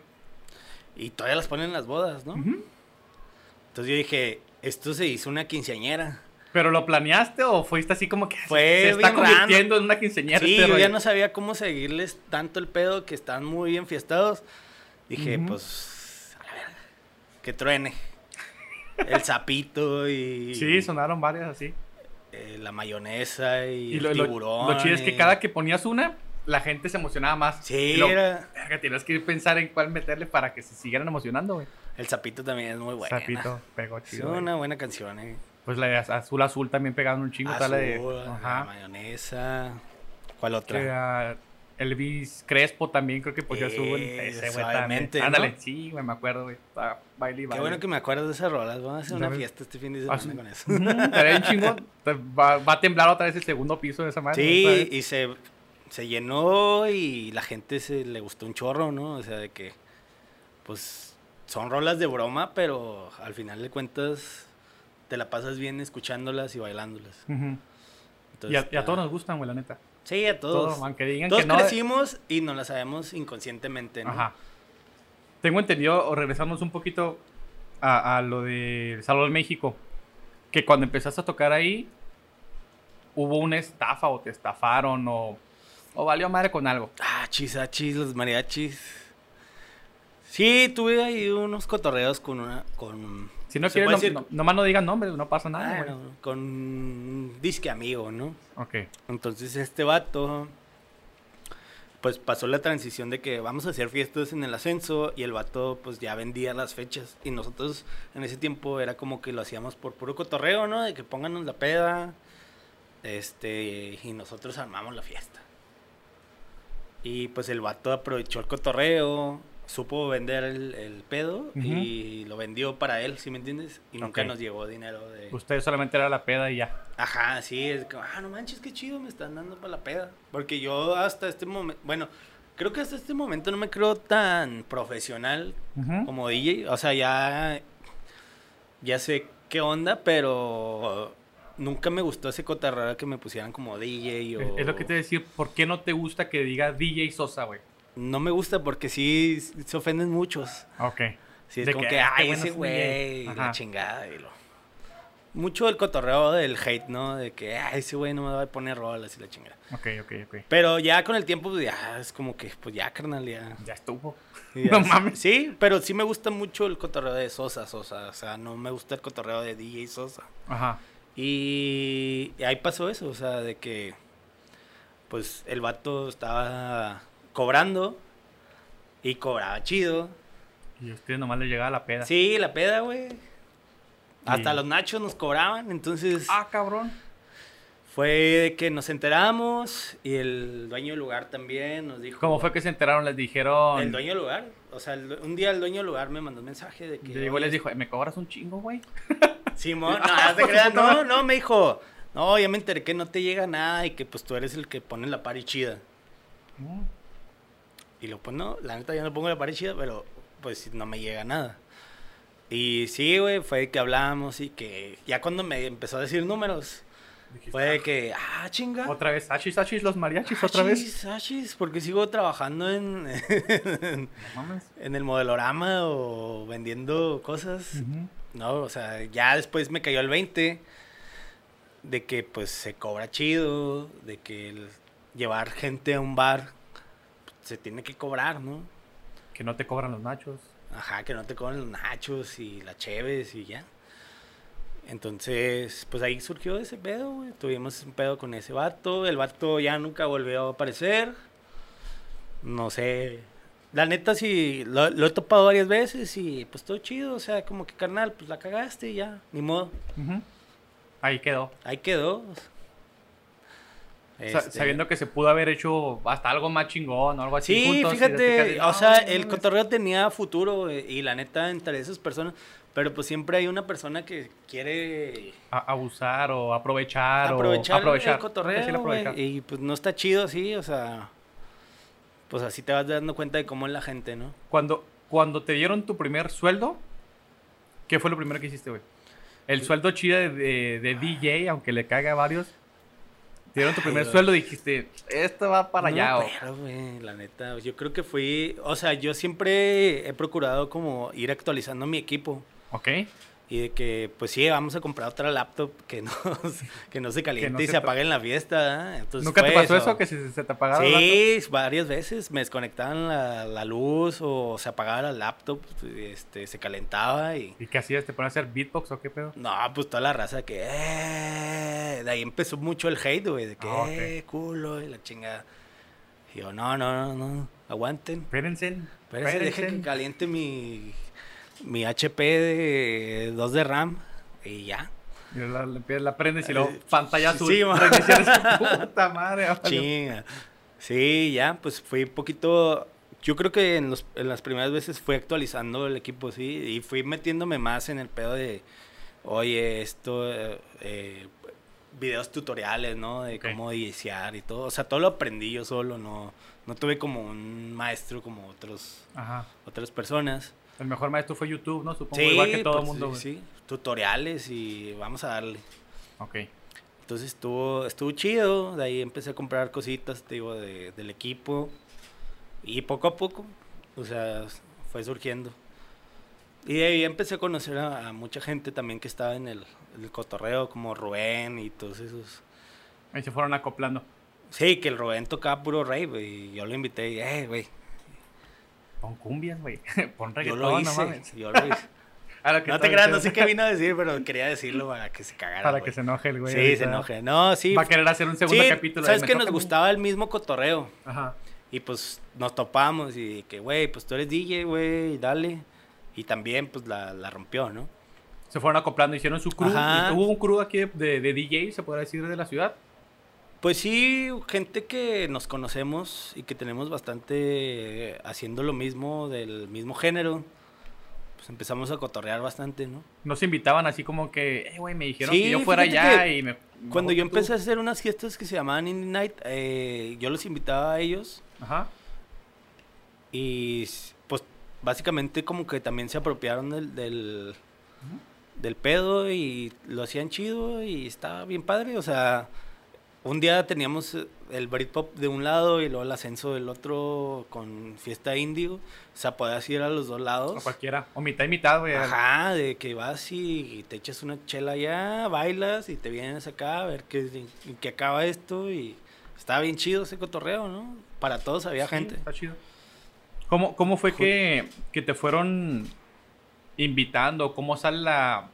Speaker 2: Y todavía las ponen en las bodas, ¿no? Entonces yo dije, esto se hizo una quinceañera.
Speaker 1: ¿Pero lo planeaste o fuiste así como que
Speaker 2: Fue
Speaker 1: se está
Speaker 2: bien
Speaker 1: convirtiendo en una quinceañera?
Speaker 2: Sí,
Speaker 1: este
Speaker 2: yo ya no sabía cómo seguirles tanto el pedo que están muy enfiestados. Dije, pues, a la verga, que truene. El sapito y
Speaker 1: Sí, sonaron varias así.
Speaker 2: eh, la mayonesa y,
Speaker 1: Y lo,
Speaker 2: el tiburón.
Speaker 1: lo chido es que cada que ponías una, la gente se emocionaba más.
Speaker 2: Sí,
Speaker 1: lo-
Speaker 2: era-
Speaker 1: verga, tienes que pensar en cuál meterle para que se siguieran emocionando, güey.
Speaker 2: el sapito también es muy bueno.
Speaker 1: Zapito, pegó
Speaker 2: Es
Speaker 1: chido. güey.
Speaker 2: una buena canción, eh.
Speaker 1: Pues la de az- azul azul también pegaban un chingo. tal la de,
Speaker 2: Azul, la
Speaker 1: ajá.
Speaker 2: mayonesa. ¿Cuál otra?
Speaker 1: Que, ah, Elvis Crespo también creo que ponía su
Speaker 2: Eh,
Speaker 1: ese güey
Speaker 2: suavemente,
Speaker 1: también.
Speaker 2: ¿no?
Speaker 1: Ándale, sí, güey, me acuerdo, güey. Ah, Baile y
Speaker 2: Qué
Speaker 1: baile.
Speaker 2: bueno que me acuerdo de esas rolas. Vamos a hacer una fiesta este fin de
Speaker 1: Ah,
Speaker 2: semana con eso.
Speaker 1: Bien chingón. Va, va a temblar otra vez el segundo piso de esa madre.
Speaker 2: Sí, y se, se llenó y la gente se le gustó un chorro, ¿no? O sea, de que, pues, son rolas de broma, pero al final de cuentas te la pasas bien escuchándolas y bailándolas.
Speaker 1: Y
Speaker 2: Entonces,
Speaker 1: a, y a todos nos gustan, güey, la neta.
Speaker 2: Sí, a todos.
Speaker 1: Digan
Speaker 2: Todos
Speaker 1: que no.
Speaker 2: crecimos y nos la sabemos inconscientemente, ¿no?
Speaker 1: Ajá. Tengo entendido, o regresamos un poquito a, a lo de Salón México, que cuando empezaste a tocar ahí, hubo una estafa o te estafaron o, o valió madre con algo.
Speaker 2: Ah, chisachis, los mariachis. Sí, tuve ahí unos cotorreos con una. Con,
Speaker 1: Si no
Speaker 2: ¿se
Speaker 1: quieres,
Speaker 2: puede
Speaker 1: no,
Speaker 2: decir?
Speaker 1: no- nomás no digan nombres, no pasa nada.
Speaker 2: Ah, con un disque amigo, ¿no?
Speaker 1: Ok.
Speaker 2: Entonces este vato, pues pasó la transición de que vamos a hacer fiestas en el ascenso y el vato pues ya vendía las fechas y nosotros en ese tiempo era como que lo hacíamos por puro cotorreo, ¿no? De que pónganos la peda, este, y nosotros armamos la fiesta. Y pues el vato aprovechó el cotorreo, supo vender el, el pedo y lo vendió para él, ¿sí me entiendes? Y nunca nos llegó dinero de...
Speaker 1: Ustedes solamente era la peda y ya.
Speaker 2: Ajá, sí, es como, ah, no manches, qué chido, me están dando para la peda. Porque yo hasta este momento, bueno, creo que hasta este momento no me creo tan profesional como DJ. O sea, ya, ya sé qué onda, pero nunca me gustó ese cotarrero que me pusieran como DJ o...
Speaker 1: Es, lo que te decir, ¿por qué no te gusta que diga DJ Sosa, güey?
Speaker 2: No me gusta porque sí se ofenden muchos.
Speaker 1: Ok.
Speaker 2: Sí, es
Speaker 1: De
Speaker 2: como
Speaker 1: que,
Speaker 2: que,
Speaker 1: ah,
Speaker 2: ay, ese güey,
Speaker 1: gay".
Speaker 2: la chingada. Y lo... Mucho el cotorreo del hate, ¿no? De que, ay, ese güey no me va a poner rolas y la chingada.
Speaker 1: Ok, ok, ok.
Speaker 2: Pero ya con el tiempo, pues ya es como que, pues ya, carnal, ya.
Speaker 1: Ya estuvo.
Speaker 2: ya
Speaker 1: No
Speaker 2: es-
Speaker 1: mames.
Speaker 2: Sí, pero sí me gusta mucho el cotorreo de Sosa, Sosa. O sea, no me gusta el cotorreo de DJ Sosa.
Speaker 1: Ajá.
Speaker 2: Y, y ahí pasó eso, o sea, de que, pues el vato estaba cobrando y cobraba chido.
Speaker 1: Y a ustedes nomás les llegaba la peda.
Speaker 2: Sí, la peda, güey. Hasta los nachos nos cobraban, entonces
Speaker 1: Ah, cabrón.
Speaker 2: Fue de que nos enteramos y el dueño del lugar también nos dijo.
Speaker 1: ¿Cómo fue que se enteraron? Les dijeron.
Speaker 2: El dueño del lugar. O sea, el- un día el dueño del lugar me mandó un mensaje de que.
Speaker 1: Llegó y les
Speaker 2: "Oye,
Speaker 1: dijo, ¿me cobras un chingo, güey?
Speaker 2: Simón, no, no te creas, no, no, me dijo. No, ya me enteré que no te llega nada y que pues tú eres el que pone la pari chida. Y lo pues no, la neta ya no pongo la pari chida, pero pues no me llega nada. Y sí, güey, fue que hablamos y que ya cuando me empezó a decir números, fue de que, ah, chinga.
Speaker 1: Otra vez, achis, achis, los mariachis, otra vez.
Speaker 2: Achis, achis, porque sigo trabajando en,
Speaker 1: mames.
Speaker 2: en el modelorama o vendiendo cosas. No, o sea, ya después me cayó el 20 de que pues se cobra chido, de que el llevar gente a un bar se tiene que cobrar, ¿no?
Speaker 1: Que no te cobran los nachos.
Speaker 2: Ajá, que no te cobran los nachos y las cheves y ya. Entonces, pues ahí surgió ese pedo, güey. Tuvimos un pedo con ese vato. El vato ya nunca volvió a aparecer. No sé. La neta, sí, lo, lo he topado varias veces y pues todo chido. O sea, como que carnal, pues la cagaste y ya, ni modo.
Speaker 1: Ahí quedó.
Speaker 2: Ahí quedó. Este,
Speaker 1: Sabiendo que se pudo haber hecho hasta algo más chingón o algo así.
Speaker 2: Sí,
Speaker 1: juntos,
Speaker 2: fíjate, o sea,
Speaker 1: no
Speaker 2: el cotorreo tenía futuro güey, y la neta entre esas personas, pero pues siempre hay una persona que quiere
Speaker 1: A- abusar o aprovechar.
Speaker 2: aprovechar,
Speaker 1: o aprovechar.
Speaker 2: el cotorreo, y pues no está chido así, o sea, pues así te vas dando cuenta de cómo es la gente, ¿no?
Speaker 1: Cuando, cuando te dieron tu primer sueldo, ¿qué fue lo primero que hiciste, güey? El sueldo chido de, de- de DJ, aunque le caiga a varios. Te dieron tu primer sueldo y dijiste, esto va para
Speaker 2: No
Speaker 1: allá.
Speaker 2: me
Speaker 1: o-
Speaker 2: acuerdo, güey, la neta, yo creo que fui, o sea, yo siempre he procurado como ir actualizando mi equipo.
Speaker 1: Ok.
Speaker 2: Y de que, pues sí, vamos a comprar otra laptop que no, que no se caliente
Speaker 1: no
Speaker 2: y
Speaker 1: se
Speaker 2: se
Speaker 1: pa-
Speaker 2: apague en la fiesta. ¿eh? Entonces
Speaker 1: ¿Nunca te pasó eso? Que se, se te apagaron las
Speaker 2: Sí, varias veces me desconectaban la, la luz o se apagaba la laptop, este, se calentaba y...
Speaker 1: ¿Y qué hacías? ¿Te ponías a hacer beatbox o qué pedo?
Speaker 2: No, pues toda la raza que... "Eh", de ahí empezó mucho el hate, güey, de que...
Speaker 1: Ah.
Speaker 2: "Eh, culo, y la chingada. Y yo, no, no, no, no, aguanten.
Speaker 1: Espérense.
Speaker 2: Espérense, dejen que caliente mi, mi HP de 2 de RAM y ya.
Speaker 1: Y la, la, prendes y luego
Speaker 2: Eh,
Speaker 1: pantalla azul.
Speaker 2: sí,
Speaker 1: puta madre.
Speaker 2: Chinga. Sí, ya, pues fui poquito. Yo creo que en, los, en las primeras veces fui actualizando el equipo, sí, y fui metiéndome más en el pedo de, oye, esto, eh, eh, videos tutoriales, ¿no? De cómo iniciar y todo. O sea, todo lo aprendí yo solo, no, no tuve como un maestro como otros,
Speaker 1: Ajá.
Speaker 2: otras personas.
Speaker 1: El mejor maestro fue YouTube, ¿no? Supongo igual que todo el
Speaker 2: pues,
Speaker 1: mundo.
Speaker 2: sí,
Speaker 1: güey.
Speaker 2: sí, tutoriales y vamos a darle.
Speaker 1: Ok.
Speaker 2: Entonces estuvo, estuvo chido, de ahí empecé a comprar cositas, te digo, de- del equipo. Y poco a poco, o sea, fue surgiendo. Y de ahí empecé a conocer a, a mucha gente también que estaba en el, el cotorreo, como Rubén y todos esos.
Speaker 1: Ahí se fueron acoplando.
Speaker 2: Sí, que el Rubén tocaba puro rey, y yo lo invité y, eh, güey,
Speaker 1: Pon cumbias, güey. Pon
Speaker 2: yo
Speaker 1: reggaetón,
Speaker 2: lo
Speaker 1: no
Speaker 2: hice,
Speaker 1: mames.
Speaker 2: yo lo hice.
Speaker 1: A lo que
Speaker 2: No te creas, no sé qué vino a decir, pero quería decirlo para que se cagara.
Speaker 1: Para que se enoje el güey.
Speaker 2: Sí, se enoje. No, sí.
Speaker 1: Va a querer hacer un segundo
Speaker 2: sí,
Speaker 1: capítulo.
Speaker 2: Sabes que nos gustaba el mismo cotorreo.
Speaker 1: Ajá.
Speaker 2: Y pues nos topamos y que, güey, pues tú eres DJ, güey, dale. Y también, pues la, la rompió, ¿no?
Speaker 1: Se fueron acoplando, hicieron su crew.
Speaker 2: Ajá.
Speaker 1: Y hubo un crew aquí de, de, de DJ, se podrá decir, de la ciudad.
Speaker 2: Pues sí, gente que nos conocemos y que tenemos bastante haciendo lo mismo, del mismo género. Pues empezamos a cotorrear bastante, ¿no?
Speaker 1: Nos invitaban así como que, eh, güey, me dijeron
Speaker 2: Sí,
Speaker 1: que yo fuera allá y me...
Speaker 2: Cuando yo
Speaker 1: tú.
Speaker 2: empecé a hacer unas fiestas que se llamaban Indie Night, eh, yo los invitaba a ellos
Speaker 1: Ajá.
Speaker 2: y pues básicamente como que también se apropiaron del, del, del pedo y lo hacían chido y estaba bien padre. O sea, un día teníamos eh, el Britpop de un lado y luego el ascenso del otro con fiesta indio. O sea, podías ir a los dos
Speaker 1: O
Speaker 2: lados.
Speaker 1: cualquiera. O mitad y mitad, güey.
Speaker 2: Ajá, de que vas y te echas una chela allá, bailas y te vienes acá a ver qué, qué acaba esto y estaba bien chido ese cotorreo, ¿no? Para todos había
Speaker 1: Sí,
Speaker 2: gente.
Speaker 1: Está chido. ¿Cómo, cómo fue que, que te fueron invitando? ¿Cómo sale la...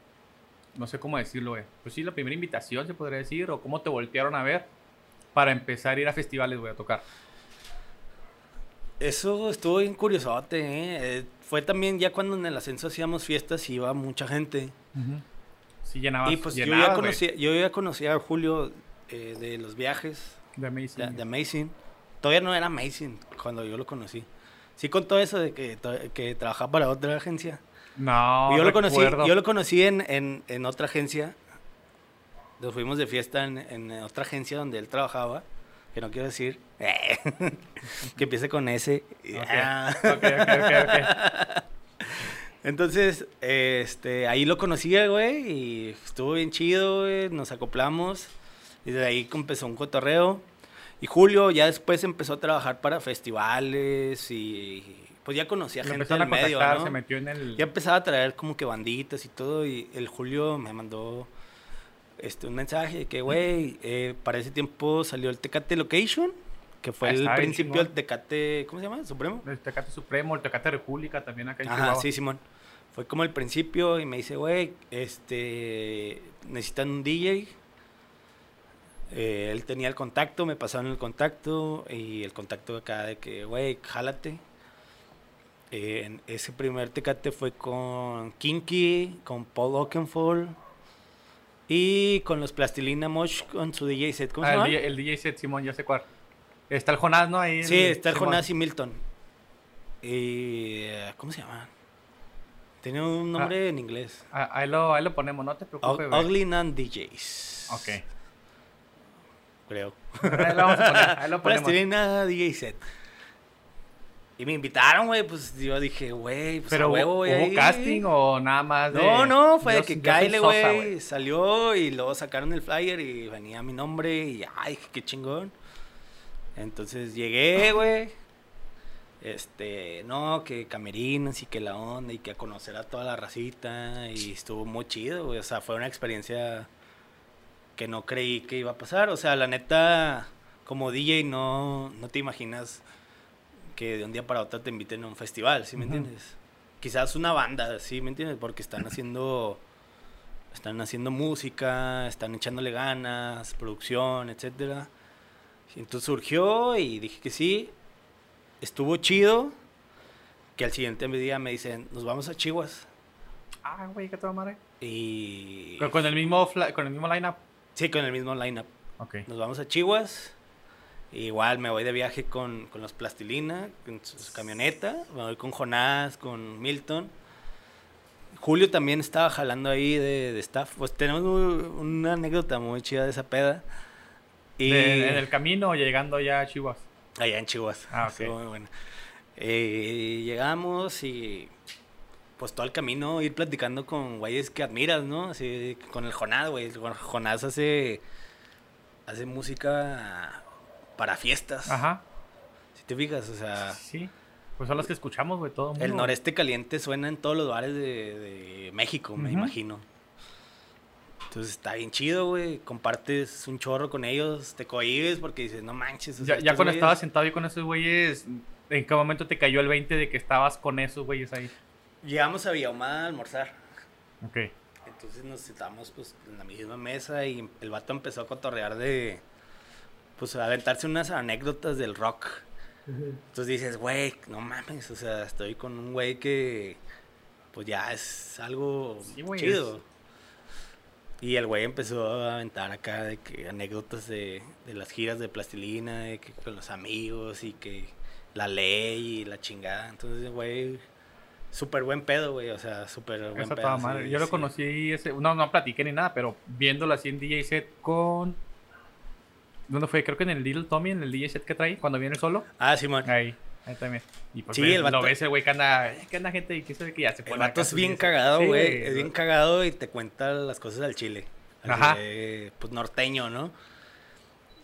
Speaker 1: No sé cómo decirlo, güey. Pues sí, la primera invitación, se podría decir. ¿O cómo te voltearon a ver para empezar a ir a festivales, güey, a tocar?
Speaker 2: Eso estuvo bien curiosote, ¿eh? Eh, Fue también ya cuando en el ascenso hacíamos fiestas y iba mucha gente.
Speaker 1: Sí, llenabas,
Speaker 2: y pues yo ya, conocía, yo ya conocía a Julio eh, de los viajes,
Speaker 1: De Amazing.
Speaker 2: de, de Amazing. Todavía no era Amazing cuando yo lo conocí. Sí contó eso de que, que trabajaba para otra agencia.
Speaker 1: No,
Speaker 2: yo, lo conocí, yo lo conocí en, en, en otra agencia. Nos fuimos de fiesta en, en otra agencia donde él trabajaba. Que no quiero decir. que empiece con S. Ah. Entonces, este, ahí lo conocía, güey, y estuvo bien chido, güey, nos acoplamos, y de ahí empezó un cotorreo. Y Julio ya después empezó a trabajar para festivales y pues ya conocía gente del medio, ¿no?
Speaker 1: se metió en el...
Speaker 2: Ya empezaba a traer como que banditas y todo, y el Julio me mandó este, un mensaje de que, güey, eh, para ese tiempo salió el Tecate Location, que fue
Speaker 1: Ah,
Speaker 2: el principio del Tecate, ¿cómo se llama? Supremo.
Speaker 1: El Tecate Supremo, el Tecate República también acá en
Speaker 2: Ajá,
Speaker 1: Chihuahua.
Speaker 2: sí, Simón. Fue como el principio y me dice, güey, este, necesitan un DJ. Eh, él tenía el contacto, me pasaron el contacto y el contacto acá de que, güey, jálate. Eh, en ese primer tecate fue con Kinky, con Paul Oakenfold y con los Plastilina Mosh con su DJ set. ¿Cómo
Speaker 1: Ah,
Speaker 2: se
Speaker 1: el,
Speaker 2: llama?
Speaker 1: DJ, el DJ set, Simón, ya sé cuál. Está el Jonás, ¿no? Ahí
Speaker 2: Sí, está el
Speaker 1: Simón.
Speaker 2: Jonás y Milton. Y, eh, ¿Cómo se llama? Tiene un nombre en inglés.
Speaker 1: Ah, ahí, lo, ahí lo ponemos, no te preocupes.
Speaker 2: Ugly Nan DJs.
Speaker 1: Ok.
Speaker 2: Creo.
Speaker 1: Ahí lo vamos a poner, ahí lo ponemos.
Speaker 2: Plastilina DJ set. Y me invitaron, güey, pues yo dije, güey, pues
Speaker 1: Pero
Speaker 2: a huevo,
Speaker 1: ¿hubo,
Speaker 2: güey.
Speaker 1: ¿hubo
Speaker 2: ahí.
Speaker 1: casting o nada más de...
Speaker 2: No, no, fue de que Kyle, güey, salió y luego sacaron el flyer y venía mi nombre y ay, qué chingón. Entonces llegué, güey. Este, no, que camerinos y que la onda y que a conocer a toda la racita y estuvo muy chido, güey. O sea, fue una experiencia que no creí que iba a pasar. O sea, la neta, como DJ no, no te imaginas que de un día para otro te inviten a un festival, ¿sí me entiendes? Quizás una banda, ¿sí me entiendes? Porque están haciendo están haciendo música, están echándole ganas, producción, etcétera. Y Entonces surgió y dije que sí. Estuvo chido. Que al siguiente día me dicen, nos vamos a Chihuas.
Speaker 1: Ah, güey, qué toda madre.
Speaker 2: Y.
Speaker 1: Con, con el mismo con el mismo lineup.
Speaker 2: Sí, con el mismo lineup.
Speaker 1: Ok.
Speaker 2: Nos vamos a Chihuas. Igual me voy de viaje con, con los Plastilina, con su, camioneta. Me voy con Jonás, con Milton. Julio también estaba jalando ahí de, de staff. Pues tenemos muy- una anécdota muy chida de esa peda. Y
Speaker 1: De- en el camino o llegando ya a Chihuahua.
Speaker 2: allá en Chihuahua.
Speaker 1: Ah, ok.
Speaker 2: Estuvo muy bueno. Eh, llegamos y pues todo el camino ir platicando con güeyes que admiras, ¿no? Así con el Jonás, güey. Jonás hace hace música para fiestas.
Speaker 1: Ajá.
Speaker 2: Si te fijas, o sea,
Speaker 1: Sí. Pues son los que escuchamos, güey, todo mundo.
Speaker 2: el noreste caliente suena en todos los bares de, de México, me imagino. Entonces está bien chido, güey. Compartes un chorro con ellos, te cohibes porque dices, no manches. o sea,
Speaker 1: Ya, cuando
Speaker 2: güeyes-
Speaker 1: estabas sentado ahí con esos güeyes, ¿en qué momento te cayó el 20 de que estabas con esos güeyes ahí?
Speaker 2: Llegamos a Villahumada a almorzar.
Speaker 1: Ok.
Speaker 2: Entonces nos sentamos pues en la misma mesa y el vato empezó a cotorrear de pues a aventarse unas anécdotas del rock. Entonces dices, güey, no mames, o sea, estoy con un güey que pues ya es algo
Speaker 1: Sí,
Speaker 2: chido. Y el güey empezó a aventar acá de que anécdotas de, de las giras de plastilina, de que con los amigos y que la ley y la chingada. Entonces, güey, súper buen pedo, güey, o sea, súper buen pedo.
Speaker 1: toda
Speaker 2: sí,
Speaker 1: madre. Yo lo conocí, ese, no, no platiqué ni nada, pero viéndolo así en DJ set con... ¿Dónde fue? Creo que en el Little Tommy, en el DJ set que trae, cuando viene solo.
Speaker 2: Ah, Simón.
Speaker 1: Ahí, ahí también. Y pues
Speaker 2: Sí,
Speaker 1: ves-
Speaker 2: el vato-
Speaker 1: lo ves el güey que anda, "Eh, ¿qué anda gente? Y que sabe que ya se
Speaker 2: El
Speaker 1: pone
Speaker 2: vato
Speaker 1: acá
Speaker 2: es bien cagado,
Speaker 1: Sí,
Speaker 2: güey. es bien cagado y te cuenta las cosas al chile. Así
Speaker 1: Ajá.
Speaker 2: de, pues norteño, ¿no?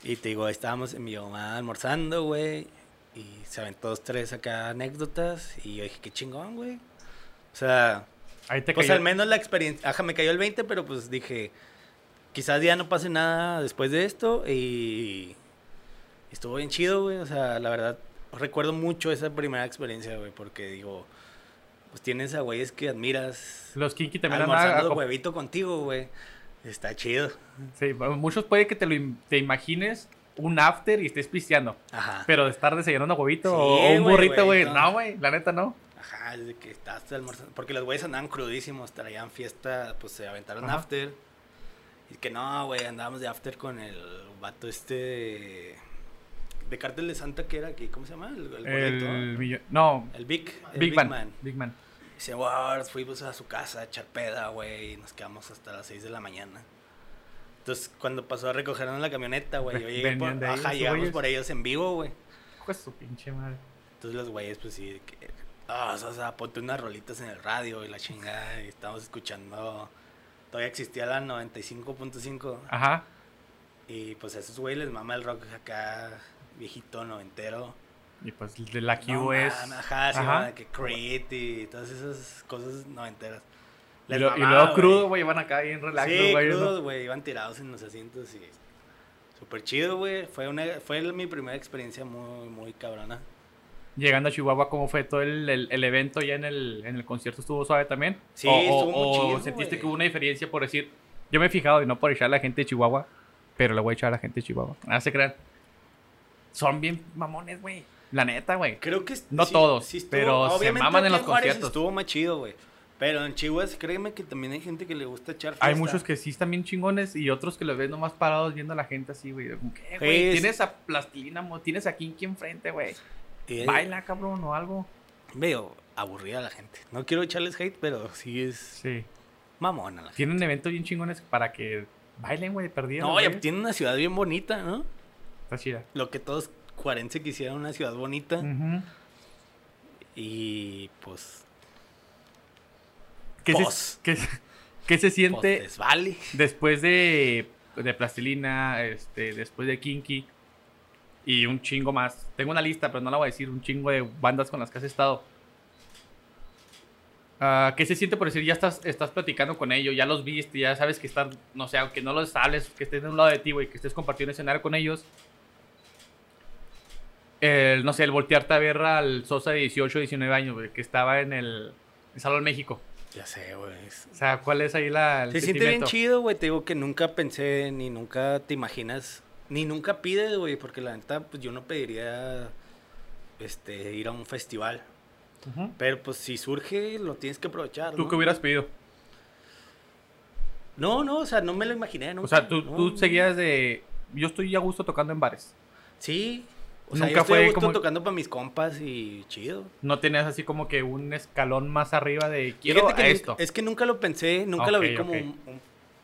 Speaker 2: Y te digo, ahí estábamos en mi mamá almorzando, güey. Y se aventó dos, tres acá anécdotas. Y yo dije, qué chingón, güey. O sea,
Speaker 1: Ahí te
Speaker 2: pues
Speaker 1: cayó-
Speaker 2: al menos la experiencia. Ajá, me cayó el 20, pero pues dije, quizás ya no pase nada después de esto. Y estuvo bien chido, güey. O sea, la verdad, recuerdo mucho esa primera experiencia, güey. Porque digo, pues tienes a güeyes que admiras.
Speaker 1: Los Kinky también
Speaker 2: almorzando huevito contigo, güey. Está chido.
Speaker 1: Sí, muchos puede que te lo te imagines un after y estés pisteando.
Speaker 2: Ajá.
Speaker 1: Pero de estar desayunando huevito
Speaker 2: Sí,
Speaker 1: o un burrito,
Speaker 2: güey,
Speaker 1: güey.
Speaker 2: no.
Speaker 1: No, güey, la neta no.
Speaker 2: Ajá, es de que estás almorzando. Porque los güeyes andaban crudísimos, traían fiesta, pues se aventaron
Speaker 1: Ajá.
Speaker 2: after. Y que no, güey, andábamos de after con el vato este de, de Cártel de Santa que era aquí, ¿cómo se llama? El, el gordito,
Speaker 1: El No,
Speaker 2: El Big, el
Speaker 1: Big, Man. Big Man.
Speaker 2: Dice, wow, fuimos a su casa a echar peda, güey, y nos quedamos hasta las 6 de la mañana. Entonces, cuando pasó a recogernos la camioneta, güey, yo llegué por,
Speaker 1: de ahí,
Speaker 2: ajá, llegamos por ellos en vivo, güey.
Speaker 1: Pues su pinche madre.
Speaker 2: Entonces los güeyes, pues sí, que, ah, o sea, o sea, ponte unas rolitas en el radio y la chingada, y estábamos escuchando, todavía existía la 95.5,
Speaker 1: Ajá.
Speaker 2: y pues a esos güeyes les mama el rock acá, viejito, noventero.
Speaker 1: Y pues de la Q
Speaker 2: No,
Speaker 1: es.
Speaker 2: man, ajá, sí,
Speaker 1: Ajá.
Speaker 2: man, que Creed y todas esas cosas noventeras.
Speaker 1: Y,
Speaker 2: Les
Speaker 1: lo- y
Speaker 2: mamaba,
Speaker 1: luego
Speaker 2: güey.
Speaker 1: crudo, güey, van acá bien relax,
Speaker 2: Sí,
Speaker 1: los güeyes, ¿no?
Speaker 2: crudos, güey, iban tirados en los asientos y súper chido, güey. Fue, una, fue mi primera experiencia muy, muy cabrona.
Speaker 1: Llegando a Chihuahua, ¿cómo fue todo el, el- el evento ya en el, en el concierto? ¿Estuvo suave también?
Speaker 2: Sí,
Speaker 1: o, o-
Speaker 2: estuvo muy
Speaker 1: o
Speaker 2: chido,
Speaker 1: sentiste que hubo una diferencia por decir, yo me he fijado y no por echar a la gente de Chihuahua, pero le voy a echar a la gente de Chihuahua. Ah, se crean. Son bien mamones, güey. La neta, güey.
Speaker 2: Creo que
Speaker 1: No todos,
Speaker 2: estuvo-
Speaker 1: pero se maman en los
Speaker 2: Juárez
Speaker 1: conciertos.
Speaker 2: Estuvo más chido, güey. Pero en Chihuahua, créeme que también hay gente que le gusta echar fiesta.
Speaker 1: Hay muchos que sí están bien chingones y otros que los ven nomás parados viendo a la gente así, güey. ¿Qué, güey?
Speaker 2: Es-
Speaker 1: Tienes a Plastilina, tienes a Kinky enfrente, güey.
Speaker 2: Es-
Speaker 1: Baila, cabrón, o algo.
Speaker 2: Veo aburrida la gente. No quiero echarles hate, pero sí es
Speaker 1: Sí.
Speaker 2: mamona la gente.
Speaker 1: Tienen eventos bien chingones para que bailen, güey, perdidos.
Speaker 2: No, y tiene una ciudad bien bonita, ¿no?
Speaker 1: Está chida.
Speaker 2: Lo que todos cuarense quisieran, una ciudad bonita.
Speaker 1: Ujú.
Speaker 2: Y pues,
Speaker 1: ¿Qué,
Speaker 2: Pos.
Speaker 1: se, qué, se- qué se siente
Speaker 2: pues vale.
Speaker 1: después de, de Plastilina, este, después de Kinky y un chingo más? Tengo una lista, pero no la voy a decir. Un chingo de bandas con las que has estado. Ah, ¿Qué se siente por decir, ya estás, estás platicando con ellos, ya los viste, ya sabes que están, no sé, aunque no los hables, que estés de un lado de ti, güey, que estés compartiendo escenario con ellos? El, no sé, el voltearte a ver al Sosa de 18, 19 años, güey, que estaba en el en Salón México.
Speaker 2: Ya sé, güey.
Speaker 1: O sea, ¿cuál es ahí la. el
Speaker 2: Se siente bien
Speaker 1: sentimiento?
Speaker 2: chido, güey. Te digo que nunca pensé, ni nunca te imaginas, ni nunca pides, güey, porque la neta, pues yo no pediría este, ir a un festival. Pero pues si surge, lo tienes que aprovechar.
Speaker 1: ¿Tú
Speaker 2: ¿no?
Speaker 1: qué hubieras pedido?
Speaker 2: No, no, o sea, no me lo imaginé.
Speaker 1: O sea, tú,
Speaker 2: no.
Speaker 1: tú seguías de. Yo estoy a gusto tocando en bares.
Speaker 2: Sí. O sea,
Speaker 1: Nunca
Speaker 2: yo estoy
Speaker 1: fue
Speaker 2: a gusto
Speaker 1: como-
Speaker 2: tocando para mis compas y chido.
Speaker 1: No tenías así como que un escalón más arriba de quiero a
Speaker 2: nunca-
Speaker 1: esto.
Speaker 2: es que nunca lo pensé, nunca lo vi como un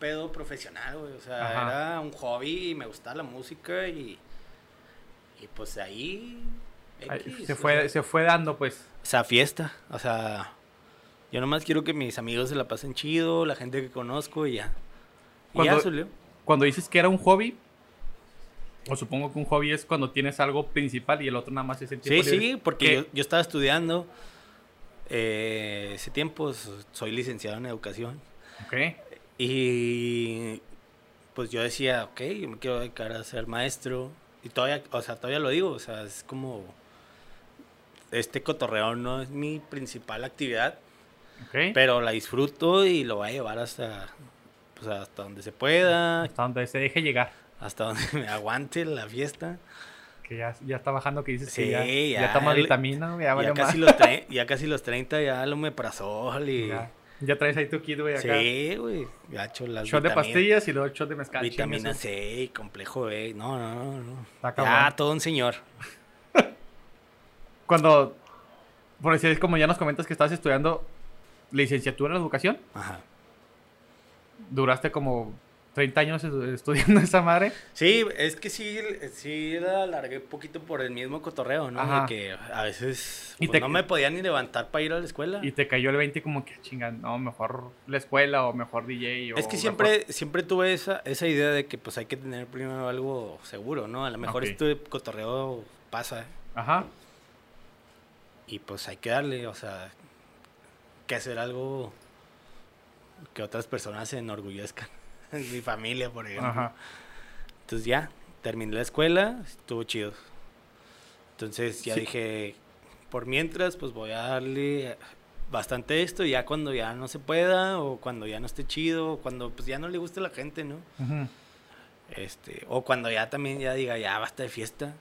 Speaker 2: pedo profesional, güey. O sea,
Speaker 1: Ajá.
Speaker 2: era un hobby y me gustaba la música y. Y pues ahí. X,
Speaker 1: se,
Speaker 2: o
Speaker 1: fue,
Speaker 2: sea,
Speaker 1: se fue dando, pues.
Speaker 2: O sea, fiesta. O sea, yo nomás quiero que mis amigos se la pasen chido, la gente que conozco y ya. Y
Speaker 1: Cuando-
Speaker 2: ya salió.
Speaker 1: Cuando dices que era un hobby, o supongo que un hobby es cuando tienes algo principal y el otro nada más es el tiempo
Speaker 2: Sí,
Speaker 1: libre.
Speaker 2: sí, porque yo, yo estaba estudiando eh, ese tiempo, soy licenciado en educación. Y pues yo decía, ok, yo me quiero dedicar a ser maestro. Y todavía, o sea, todavía lo digo, o sea, es como. Este cotorreo no es mi principal actividad,
Speaker 1: Ok.
Speaker 2: pero la disfruto y lo voy a llevar hasta, pues, hasta donde se pueda,
Speaker 1: Hasta donde se deje llegar.
Speaker 2: hasta donde me aguante la fiesta.
Speaker 1: Que ya, ya está bajando, que dices
Speaker 2: Sí,
Speaker 1: que ya, ya,
Speaker 2: ya
Speaker 1: toma vitamina, ya,
Speaker 2: Ya
Speaker 1: vale
Speaker 2: casi,
Speaker 1: más.
Speaker 2: los ya casi los 30, ya lo meprazol y.
Speaker 1: Ya, ya traes ahí tu kit, güey, acá.
Speaker 2: Sí, güey. Ya hecho las
Speaker 1: Shot de pastillas y luego shot de mezcal.
Speaker 2: Vitamina C complejo B. No, no, no. no. Ya, todo un señor.
Speaker 1: Cuando, por decir, como ya nos comentas que estabas estudiando licenciatura en educación,
Speaker 2: Ajá.
Speaker 1: duraste como 30 años estu- estudiando esa madre.
Speaker 2: Sí, es que sí, sí la alargué un poquito por el mismo cotorreo, ¿no?
Speaker 1: Ajá.
Speaker 2: De que a veces
Speaker 1: Y
Speaker 2: pues,
Speaker 1: te-
Speaker 2: no me podía ni levantar para ir a la escuela.
Speaker 1: Y te cayó el 20 como que chingan, no, mejor la escuela o mejor DJ. O
Speaker 2: Es que
Speaker 1: mejor-
Speaker 2: siempre, siempre tuve esa, esa idea de que pues hay que tener primero algo seguro, ¿no? A lo mejor
Speaker 1: Ok.
Speaker 2: este cotorreo pasa
Speaker 1: Ajá.
Speaker 2: y pues hay que darle, o sea, que hacer algo que otras personas se enorgullezcan. Mi familia, por ejemplo.
Speaker 1: Ajá.
Speaker 2: Entonces ya, terminé la escuela, estuvo chido. Entonces ya
Speaker 1: Sí.
Speaker 2: dije, por mientras, pues voy a darle bastante esto, ya cuando ya no se pueda, o cuando ya no esté chido, o cuando pues ya no le guste a la gente, ¿no? Este, o cuando ya también ya diga, ya basta de fiesta.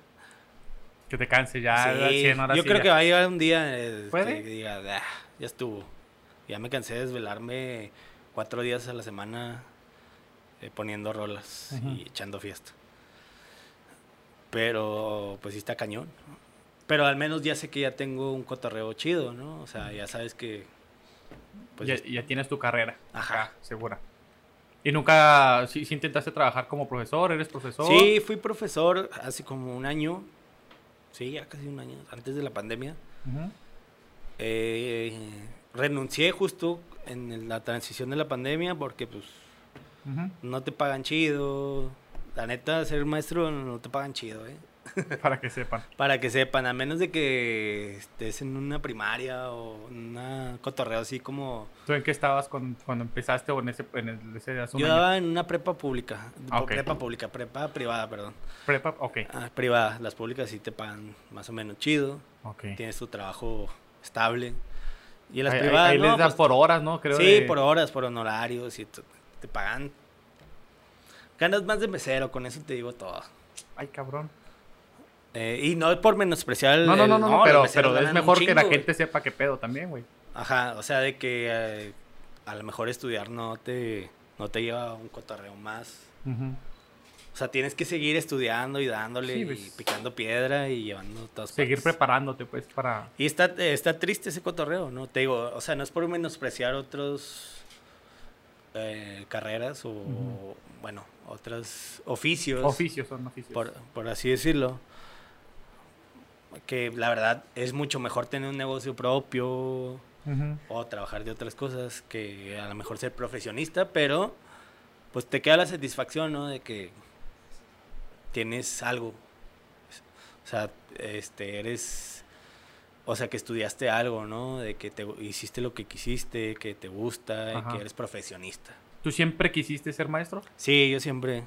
Speaker 1: Que te canse ya.
Speaker 2: Sí,
Speaker 1: 100 horas
Speaker 2: yo creo
Speaker 1: ya.
Speaker 2: que va a llegar un día
Speaker 1: ¿Puede?
Speaker 2: que diga, "Ah, ya estuvo. Ya me cansé de desvelarme cuatro días a la semana eh, poniendo rolas y echando fiesta. Pero pues sí está cañón. Pero al menos ya sé que ya tengo un cotorreo chido, ¿no? O sea, ya sabes que... Pues
Speaker 1: ya,
Speaker 2: es-
Speaker 1: ya tienes tu carrera.
Speaker 2: Ajá.
Speaker 1: acá, segura. ¿Y nunca, si intentaste trabajar como profesor? ¿Eres profesor?
Speaker 2: Sí, fui profesor hace como un año. Sí, ya casi un año, antes de la pandemia. Eh, renuncié justo en la transición de la pandemia porque pues No te pagan chido. La neta, ser maestro no te pagan chido, ¿eh?
Speaker 1: Para que sepan.
Speaker 2: Para que sepan, a menos de que estés en una primaria o en una cotorreo así como...
Speaker 1: ¿Tú en qué estabas con- cuando empezaste o en ese, en el- ese un
Speaker 2: Yo daba en una prepa pública.
Speaker 1: Ah.
Speaker 2: Prepa pública, prepa privada, perdón.
Speaker 1: Prepa, ok.
Speaker 2: Ah, privada. Las públicas sí te pagan más o menos chido.
Speaker 1: ok.
Speaker 2: Tienes tu trabajo estable. Y en las
Speaker 1: Ahí,
Speaker 2: privadas,
Speaker 1: ahí
Speaker 2: no,
Speaker 1: les dan
Speaker 2: pues,
Speaker 1: por horas, ¿no? Creo
Speaker 2: sí,
Speaker 1: de-
Speaker 2: por horas, por honorarios y te, te pagan. Ganas más de mesero, con eso te digo todo.
Speaker 1: Ay, cabrón.
Speaker 2: Eh, y no es por menospreciar el-
Speaker 1: No, no, no, no,
Speaker 2: los
Speaker 1: pero, pero es mejor que la
Speaker 2: güey.
Speaker 1: gente sepa qué pedo también, güey.
Speaker 2: Ajá, o sea, de que eh, a lo mejor estudiar no te, no te lleva a un cotorreo más. O sea, tienes que seguir estudiando y dándole
Speaker 1: Sí,
Speaker 2: y
Speaker 1: pues.
Speaker 2: picando piedra y llevando todas
Speaker 1: Seguir
Speaker 2: partes.
Speaker 1: preparándote, pues, para...
Speaker 2: Y está, eh, está triste ese cotorreo, ¿no? Te digo, o sea, no es por menospreciar otros eh, carreras o, bueno, otros oficios,
Speaker 1: Oficios, son oficios.
Speaker 2: por, por así decirlo. Que la verdad es mucho mejor tener un negocio propio o trabajar de otras cosas que a lo mejor ser profesionista, pero pues te queda la satisfacción, ¿no? De que tienes algo. O sea, este, eres, o sea, que estudiaste algo, ¿no? De que te hiciste lo que quisiste, que te gusta, y
Speaker 1: Ajá.
Speaker 2: que eres profesionista.
Speaker 1: ¿Tú siempre quisiste ser maestro?
Speaker 2: Sí, yo siempre,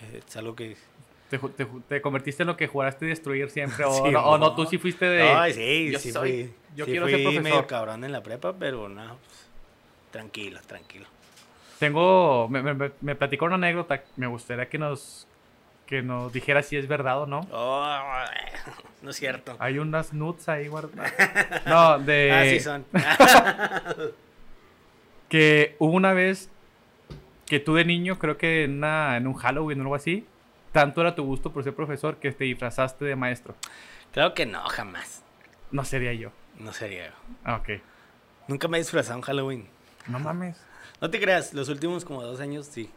Speaker 2: eh, es algo que...
Speaker 1: ¿Te, te, te convertiste en lo que juraste destruir siempre? ¿O,
Speaker 2: Sí,
Speaker 1: no, o no,
Speaker 2: no.
Speaker 1: tú sí fuiste de...
Speaker 2: Ay, sí,
Speaker 1: yo
Speaker 2: sí
Speaker 1: soy-
Speaker 2: fui,
Speaker 1: yo
Speaker 2: sí
Speaker 1: quiero
Speaker 2: fui
Speaker 1: ser profesor.
Speaker 2: medio cabrón en la prepa, pero no, pues, tranquilo, tranquilo.
Speaker 1: Tengo... Me, me- me platicó una anécdota. Me gustaría que nos... Que nos dijera si es verdad o no.
Speaker 2: Oh, no es cierto.
Speaker 1: Hay unas nuts ahí guardadas. No, de...
Speaker 2: Ah, sí son.
Speaker 1: Que hubo una vez que tú de niño, creo que en, una, en un Halloween o algo así, tanto era tu gusto por ser profesor que te disfrazaste de maestro.
Speaker 2: Claro que no, jamás.
Speaker 1: No sería yo.
Speaker 2: No sería yo.
Speaker 1: Ah, ok.
Speaker 2: Nunca me he disfrazado en Halloween.
Speaker 1: No mames.
Speaker 2: No te creas, los últimos como dos años sí.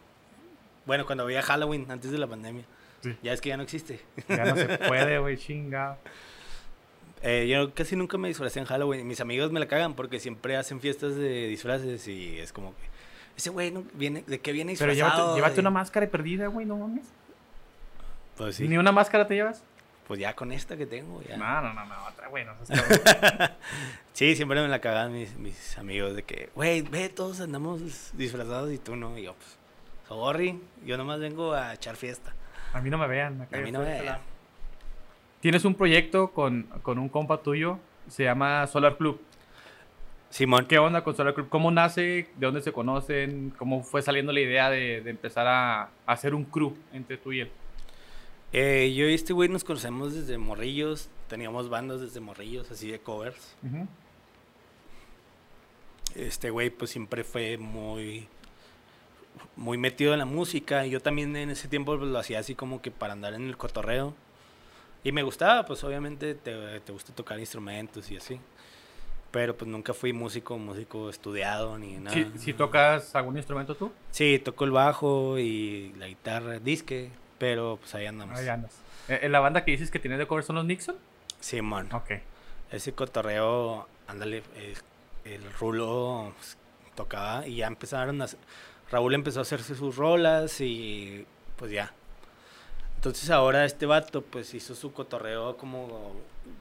Speaker 2: Bueno, cuando había Halloween, antes de la pandemia.
Speaker 1: Sí.
Speaker 2: Ya es que ya no existe.
Speaker 1: Ya no se puede, güey, chinga.
Speaker 2: Eh, yo casi nunca me disfracé en Halloween. Mis amigos me la cagan porque siempre hacen fiestas de disfraces y es como que... Ese güey no viene, ¿de qué viene
Speaker 1: Pero
Speaker 2: disfrazado?
Speaker 1: llévate, llévate
Speaker 2: Y-
Speaker 1: una máscara perdida, güey, no mames.
Speaker 2: Pues sí.
Speaker 1: ¿Ni una máscara te llevas?
Speaker 2: Pues ya con esta que tengo, ya.
Speaker 1: No, no, no, no, otra, güey, no.
Speaker 2: Sí, siempre me la cagan mis, mis amigos de que, güey, ve, todos andamos disfrazados y tú no. Y yo, pues, sorry, yo nomás vengo a echar fiesta.
Speaker 1: A mí no me vean. acá
Speaker 2: A mí no me vean.
Speaker 1: Tienes un proyecto con, con un compa tuyo, se llama Solar Club.
Speaker 2: Simón,
Speaker 1: ¿Qué onda con Solar Club? ¿Cómo nace? ¿De dónde se conocen? ¿Cómo fue saliendo la idea de, de empezar a, a hacer un crew entre tú y él?
Speaker 2: eh, yo y este güey nos conocemos desde morrillos. Teníamos bandas desde morrillos, así de covers. Este güey, pues siempre fue muy. Muy metido en la música. Y yo también en ese tiempo pues, lo hacía así como que para andar en el cotorreo. Y me gustaba, pues obviamente te, te gusta tocar instrumentos y así. Pero pues nunca fui músico, músico estudiado ni nada.
Speaker 1: Si, si tocas algún instrumento tú,
Speaker 2: Sí, toco el bajo y la guitarra, disque, pero pues ahí andamos.
Speaker 1: ahí andas. Eh, ¿En la banda que dices que tienes de cover son los Nixon?
Speaker 2: Simón,
Speaker 1: Ok.
Speaker 2: ese cotorreo, ándale, eh, el Rulo pues, tocaba y ya empezaron a... Raúl empezó a hacerse sus rolas y pues ya. Entonces ahora este vato pues hizo su cotorreo como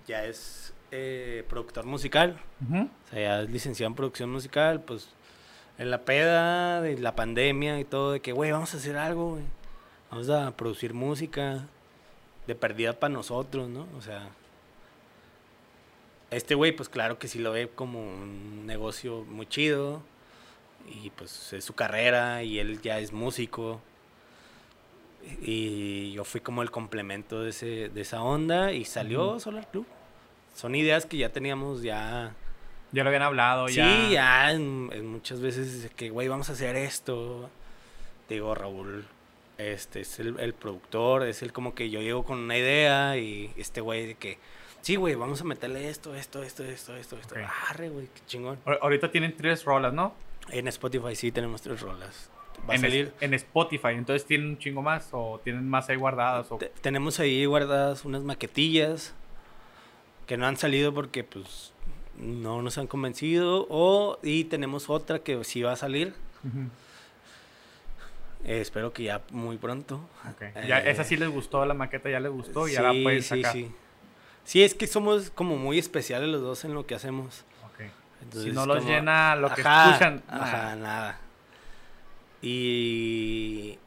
Speaker 2: ya es eh, productor musical. O sea, ya es licenciado en producción musical, pues en la peda de la pandemia y todo, de que, güey, vamos a hacer algo, güey. Vamos a producir música de perdida para nosotros, ¿no? O sea, este güey, pues claro que sí lo ve como un negocio muy chido y pues es su carrera y él ya es músico. Y yo fui como el complemento de, ese, de esa onda y salió
Speaker 1: Ujú.
Speaker 2: Solar Club. Son ideas que ya teníamos ya
Speaker 1: Ya lo habían hablado,
Speaker 2: Sí,
Speaker 1: ya.
Speaker 2: ya en- en muchas veces que, güey, vamos a hacer esto. digo, Raúl este es el, el productor, es el como que yo llego con una idea y este güey de que, sí, güey, vamos a meterle esto, esto, esto, esto, esto, esto.
Speaker 1: Ok.
Speaker 2: Arre, güey, qué chingón.
Speaker 1: Ahor- Ahorita tienen tres rolas, ¿no?
Speaker 2: En Spotify sí tenemos tres rolas. Va a
Speaker 1: en, es-
Speaker 2: salir.
Speaker 1: en Spotify. Entonces tienen un chingo más o tienen más ahí guardadas. O...
Speaker 2: Te- tenemos ahí guardadas unas maquetillas que no han salido porque pues no nos han convencido o y tenemos otra que sí va a salir. Eh, espero que ya muy pronto.
Speaker 1: Ok. Ya,
Speaker 2: Eh,
Speaker 1: esa sí les gustó, la maqueta ya les gustó y ya la pueden sacar.
Speaker 2: Sí, Sí, es que somos como muy especiales los dos en lo que hacemos. Entonces,
Speaker 1: si no los
Speaker 2: como-
Speaker 1: llena lo que
Speaker 2: Ajá,
Speaker 1: escuchan.
Speaker 2: Ajá, nada. Y,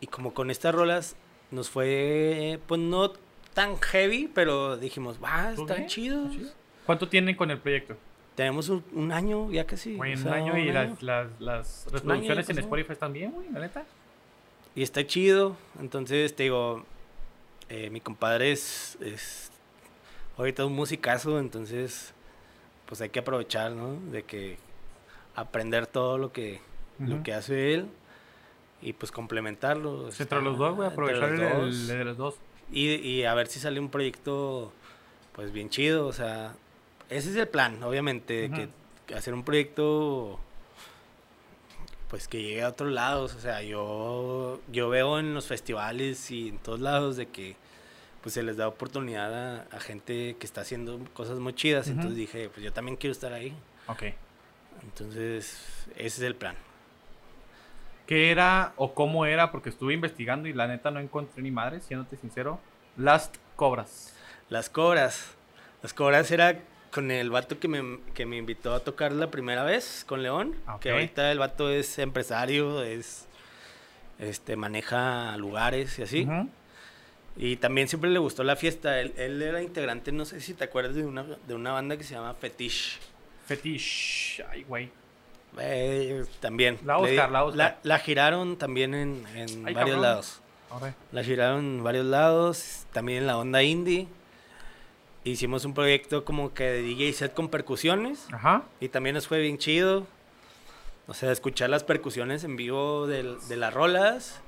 Speaker 2: y como con estas rolas nos fue, pues no tan heavy, pero dijimos, va,
Speaker 1: ¿Tú
Speaker 2: están chidos.
Speaker 1: ¿Chido? ¿Cuánto tienen con el proyecto?
Speaker 2: Tenemos un, un año ya casi.
Speaker 1: Güey,
Speaker 2: o
Speaker 1: en
Speaker 2: sea,
Speaker 1: un año y
Speaker 2: un
Speaker 1: las,
Speaker 2: año.
Speaker 1: las, las reproducciones en. Spotify están bien, güey, la neta.
Speaker 2: Y está chido. Entonces, te digo, eh, mi compadre es, es ahorita un musicazo, entonces, pues hay que aprovechar, ¿no? De que aprender todo lo que, lo que hace él y pues complementarlo.
Speaker 1: Entre los dos, güey, aprovechar
Speaker 2: los
Speaker 1: el,
Speaker 2: dos.
Speaker 1: el de los dos.
Speaker 2: Y, y a ver si sale un proyecto, pues bien chido, o sea, ese es el plan, obviamente, que hacer un proyecto, pues que llegue a otros lados, o sea, yo, yo veo en los festivales y en todos lados de que, pues se les da oportunidad a, a gente que está haciendo cosas muy chidas,
Speaker 1: Ujú.
Speaker 2: entonces dije, pues yo también quiero estar ahí,
Speaker 1: Ok.
Speaker 2: entonces ese es el plan.
Speaker 1: ¿Qué era o cómo era? Porque estuve investigando y la neta no encontré ni madre, siéndote sincero. Last Cobras.
Speaker 2: Las cobras. Las cobras era con el vato que me, que me invitó a tocar la primera vez, con León.
Speaker 1: Ah,
Speaker 2: Que
Speaker 1: ok.
Speaker 2: ahorita el vato es empresario, es este maneja lugares y así.
Speaker 1: Ujú.
Speaker 2: Y también siempre le gustó la fiesta. Él, él era integrante, no sé si te acuerdas de una, de una banda que se llama Fetish.
Speaker 1: Fetish. Ay, güey.
Speaker 2: Eh, también.
Speaker 1: La
Speaker 2: Le-
Speaker 1: buscar, la voy a buscar.
Speaker 2: la giraron también en, en
Speaker 1: Ay,
Speaker 2: varios
Speaker 1: cabrón.
Speaker 2: lados. La giraron en varios lados, también en la onda indie. Hicimos un proyecto como que de DJ set con percusiones
Speaker 1: Ajá.
Speaker 2: y también nos fue bien chido. O sea, escuchar las percusiones en vivo del- de, las rolas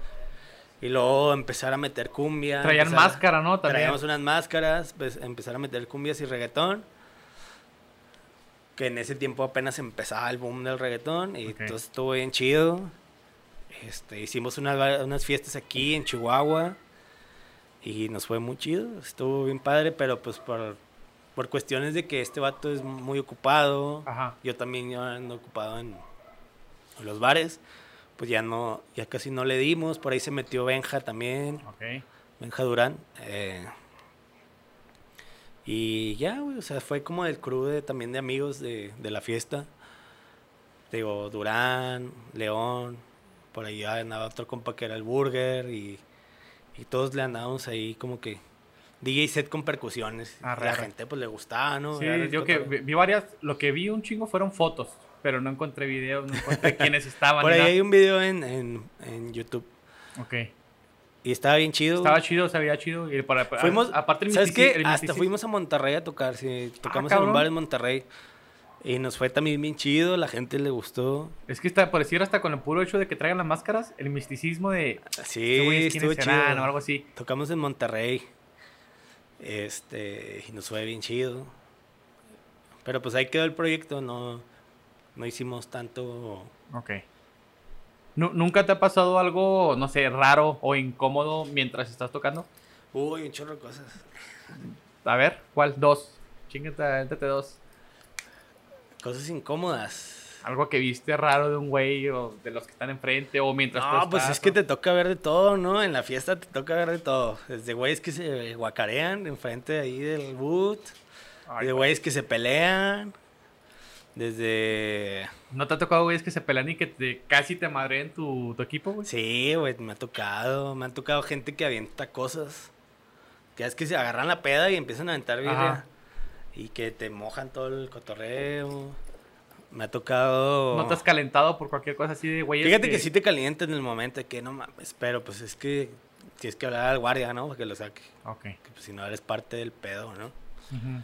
Speaker 2: y luego empezar a meter cumbia.
Speaker 1: Traían
Speaker 2: empezar
Speaker 1: máscara, ¿no? También.
Speaker 2: Traíamos unas máscaras, pues empezar a meter cumbias y reggaetón. Que en ese tiempo apenas empezaba el boom del reggaetón y
Speaker 1: Ok.
Speaker 2: entonces estuvo bien chido. Este, hicimos unas, unas fiestas aquí en Chihuahua y nos fue muy chido, estuvo bien padre, pero pues por, por cuestiones de que este vato es muy ocupado,
Speaker 1: Ajá.
Speaker 2: yo también yo ando ocupado en, en los bares, pues ya no, ya casi no le dimos, por ahí se metió Benja también.
Speaker 1: Ok.
Speaker 2: Benja Durán. eh, y ya, güey, o sea, fue como el crew de, también de amigos de, de la fiesta. Digo, Durán, León, por ahí andaba otro compa que era el Burger y, y todos le andábamos ahí como que DJ set con percusiones.
Speaker 1: Arre,
Speaker 2: la
Speaker 1: arre.
Speaker 2: gente pues le gustaba, ¿no?
Speaker 1: Sí, yo que vi vi varias, lo que vi un chingo fueron fotos, pero no encontré videos, no encontré quiénes estaban.
Speaker 2: Por ahí hay un video en, en, en YouTube
Speaker 1: Ok.
Speaker 2: y estaba bien chido.
Speaker 1: Estaba chido, se veía chido. Y para,
Speaker 2: Fuimos,
Speaker 1: aparte el
Speaker 2: ¿sabes qué? Hasta fuimos a Monterrey a tocar, sí. Tocamos en un bar en Monterrey. Y nos fue también bien chido, la gente le gustó.
Speaker 1: Es que está, por decir, hasta con el puro hecho de que traigan las máscaras, el misticismo de.
Speaker 2: Sí,
Speaker 1: "Este
Speaker 2: estuvo
Speaker 1: ¿quiénes serán?",
Speaker 2: chido.
Speaker 1: o algo así.
Speaker 2: Tocamos en Monterrey. Este, y nos fue bien chido. Pero pues ahí quedó el proyecto, no, no hicimos tanto.
Speaker 1: Ok. Nu- ¿Nunca te ha pasado algo, no sé, raro o incómodo mientras estás tocando?
Speaker 2: Uy, un chorro de cosas.
Speaker 1: A ver, ¿cuál? Dos. Chingate, dos.
Speaker 2: Cosas incómodas.
Speaker 1: Algo que viste raro de un güey o de los que están enfrente o mientras tú
Speaker 2: No, pues
Speaker 1: estás,
Speaker 2: es que te toca ver de todo, ¿no? En la fiesta te toca ver de todo. Desde güeyes que se guacarean enfrente ahí del boot.
Speaker 1: Ay,
Speaker 2: de
Speaker 1: güey.
Speaker 2: güeyes que se pelean. Desde.
Speaker 1: ¿No te ha tocado güeyes que se pelean y que te, casi te madreen tu, tu equipo, güey?
Speaker 2: Sí, güey, me ha tocado. Me han tocado gente que avienta cosas. Que es que se agarran la peda y empiezan a aventar birria. Y que te mojan todo el cotorreo. Me ha tocado.
Speaker 1: ¿No te has calentado por cualquier cosa así de güeyes?
Speaker 2: Fíjate que... sí te calienta en el momento que no mames. Pero pues es que tienes que hablar al guardia, ¿no? Para que lo saque.
Speaker 1: Ok.
Speaker 2: Que pues, si no eres parte del pedo, ¿no?
Speaker 1: Ujú.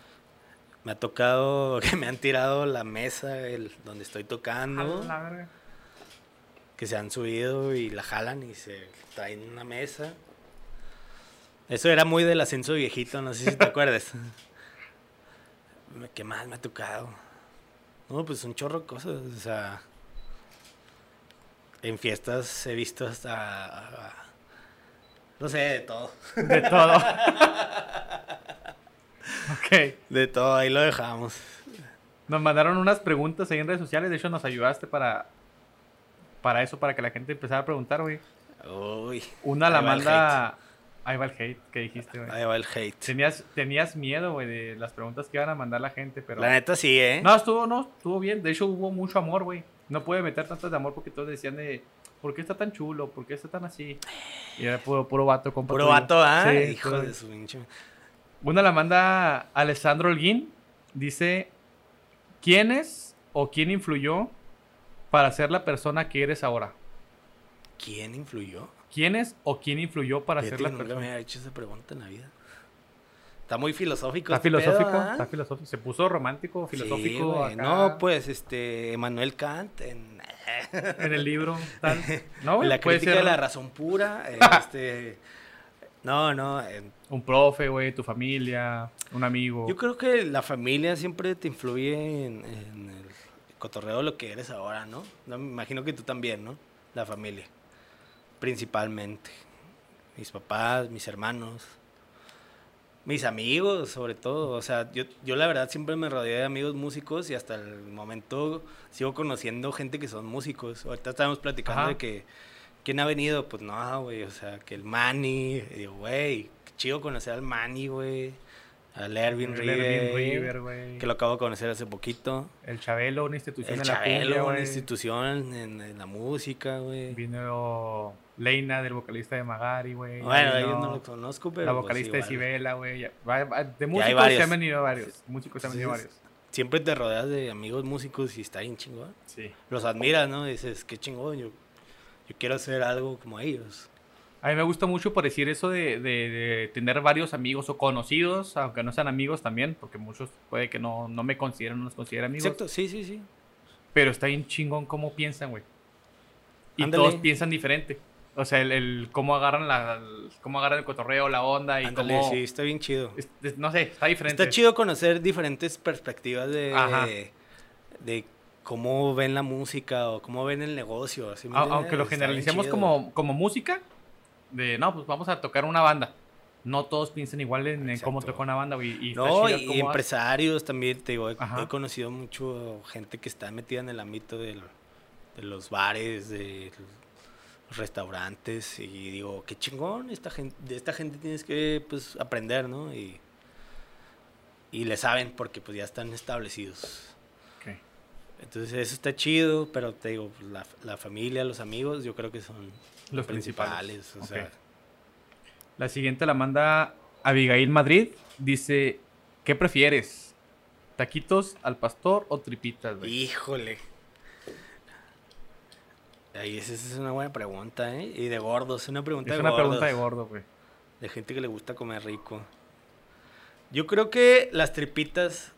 Speaker 2: Me ha tocado que me han tirado la mesa el, donde estoy tocando.
Speaker 1: La verga.
Speaker 2: que se han subido y la jalan y se traen una mesa. Eso era muy del ascenso viejito, no sé si te acuerdas. ¿Qué más me ha tocado? No, pues un chorro de cosas, o sea... En fiestas he visto hasta... No sé, de todo.
Speaker 1: De todo. ok.
Speaker 2: De todo, ahí lo dejamos.
Speaker 1: Nos mandaron unas preguntas ahí en redes sociales. De hecho, nos ayudaste para, para eso, para que la gente empezara a preguntar, güey.
Speaker 2: Uy.
Speaker 1: Una la manda. Ahí va el hate que dijiste, güey.
Speaker 2: Ahí va el hate.
Speaker 1: Tenías, tenías miedo, güey, de las preguntas que iban a mandar la gente, pero.
Speaker 2: La neta sí, ¿eh?
Speaker 1: No, estuvo, no, estuvo bien. De hecho, hubo mucho amor, güey. No pude meter tantas de amor porque todos decían de. ¿Por qué está tan chulo? ¿Por qué está tan así? Y era puro, puro vato, compa.
Speaker 2: Puro vato, ¿ah?
Speaker 1: Sí,
Speaker 2: Hijo de su pinche.
Speaker 1: Una la manda Alessandro Holguín. Dice: ¿Quién es o quién influyó para ser la persona que eres ahora?
Speaker 2: ¿Quién influyó?
Speaker 1: ¿Quién es o quién influyó para ser la
Speaker 2: que nunca me
Speaker 1: persona?
Speaker 2: había hecho esa pregunta en la vida. Está muy filosófico.
Speaker 1: Está
Speaker 2: este
Speaker 1: filosófico,
Speaker 2: ¿ah?
Speaker 1: está filosófico. Se puso romántico, filosófico. acá,
Speaker 2: No, pues, este, Emanuel Kant en,
Speaker 1: En el libro, tal. No,
Speaker 2: la crítica
Speaker 1: ser
Speaker 2: de la razón pura. este, no, no. eh,
Speaker 1: un profe, güey, tu familia, un amigo.
Speaker 2: yo creo que la familia siempre te influye en, en el cotorreo de lo que eres ahora, ¿no? Me imagino que tú también, ¿no? La familia. Principalmente. Mis papás, mis hermanos. Mis amigos, sobre todo. O sea, yo, yo la verdad siempre me rodeé de amigos músicos y hasta el momento sigo conociendo gente que son músicos. Ahorita estábamos platicando
Speaker 1: Ajá.
Speaker 2: de que quién ha venido. Pues no, güey. O sea, que el Manny. Digo, güey, chido conocer al Manny, güey. Al Erwin River.
Speaker 1: River.
Speaker 2: Que lo acabo de conocer hace poquito.
Speaker 1: El Chabelo, una institución
Speaker 2: El
Speaker 1: de la cumbia,
Speaker 2: Chabelo, una institución en, en la música, güey.
Speaker 1: Vino Leina, del vocalista de Magari, güey.
Speaker 2: Bueno,
Speaker 1: Vino
Speaker 2: ellos no lo conozco, pero.
Speaker 1: La
Speaker 2: pues,
Speaker 1: vocalista de
Speaker 2: igual.
Speaker 1: Sibela, güey. De músicos se han venido varios. Músicos se han venido varios.
Speaker 2: Siempre te rodeas de amigos músicos y está bien chingón.
Speaker 1: Sí.
Speaker 2: Los admiras, ¿no? Dices, qué chingón, yo, yo quiero hacer algo como ellos.
Speaker 1: A mí me gusta mucho por decir eso de, de- de tener varios amigos o conocidos, aunque no sean amigos también, porque muchos puede que no, no me consideren, no nos consideren amigos.
Speaker 2: Exacto, sí, sí, sí.
Speaker 1: Pero está bien chingón cómo piensan, güey. Y
Speaker 2: Ándale.
Speaker 1: todos piensan diferente. O sea, el, el cómo agarran la, el- cómo agarran el cotorreo, la onda y
Speaker 2: Ándale,
Speaker 1: cómo...
Speaker 2: sí, está bien chido.
Speaker 1: es- es- no sé, está diferente.
Speaker 2: Está chido conocer diferentes perspectivas de,
Speaker 1: Ajá.
Speaker 2: de cómo ven la música o cómo ven el negocio.
Speaker 1: aunque lo generalicemos como música, de no, pues vamos a tocar una banda. No todos piensan igual en, en cómo toca una banda. Y
Speaker 2: No, y empresarios también, te digo, he, conocido mucho gente que está metida en el ámbito del- de los bares, de los restaurantes, y digo, qué chingón, esta gente, de esta gente tienes que pues, aprender, ¿no? Y, y le saben porque pues ya están establecidos. Entonces eso está chido, pero te digo, pues, la, la familia, los amigos, yo creo que son
Speaker 1: Los principales.
Speaker 2: principales. o sea,
Speaker 1: La siguiente la manda Abigail Madrid. Dice, ¿qué prefieres? ¿Taquitos al pastor o tripitas, güey?
Speaker 2: Híjole. Ahí esa es una buena pregunta, ¿eh? Y de gordos, una pregunta
Speaker 1: Es
Speaker 2: de
Speaker 1: una
Speaker 2: gordos.
Speaker 1: pregunta de gordo, güey.
Speaker 2: De gente que le gusta comer rico. Yo creo que las tripitas...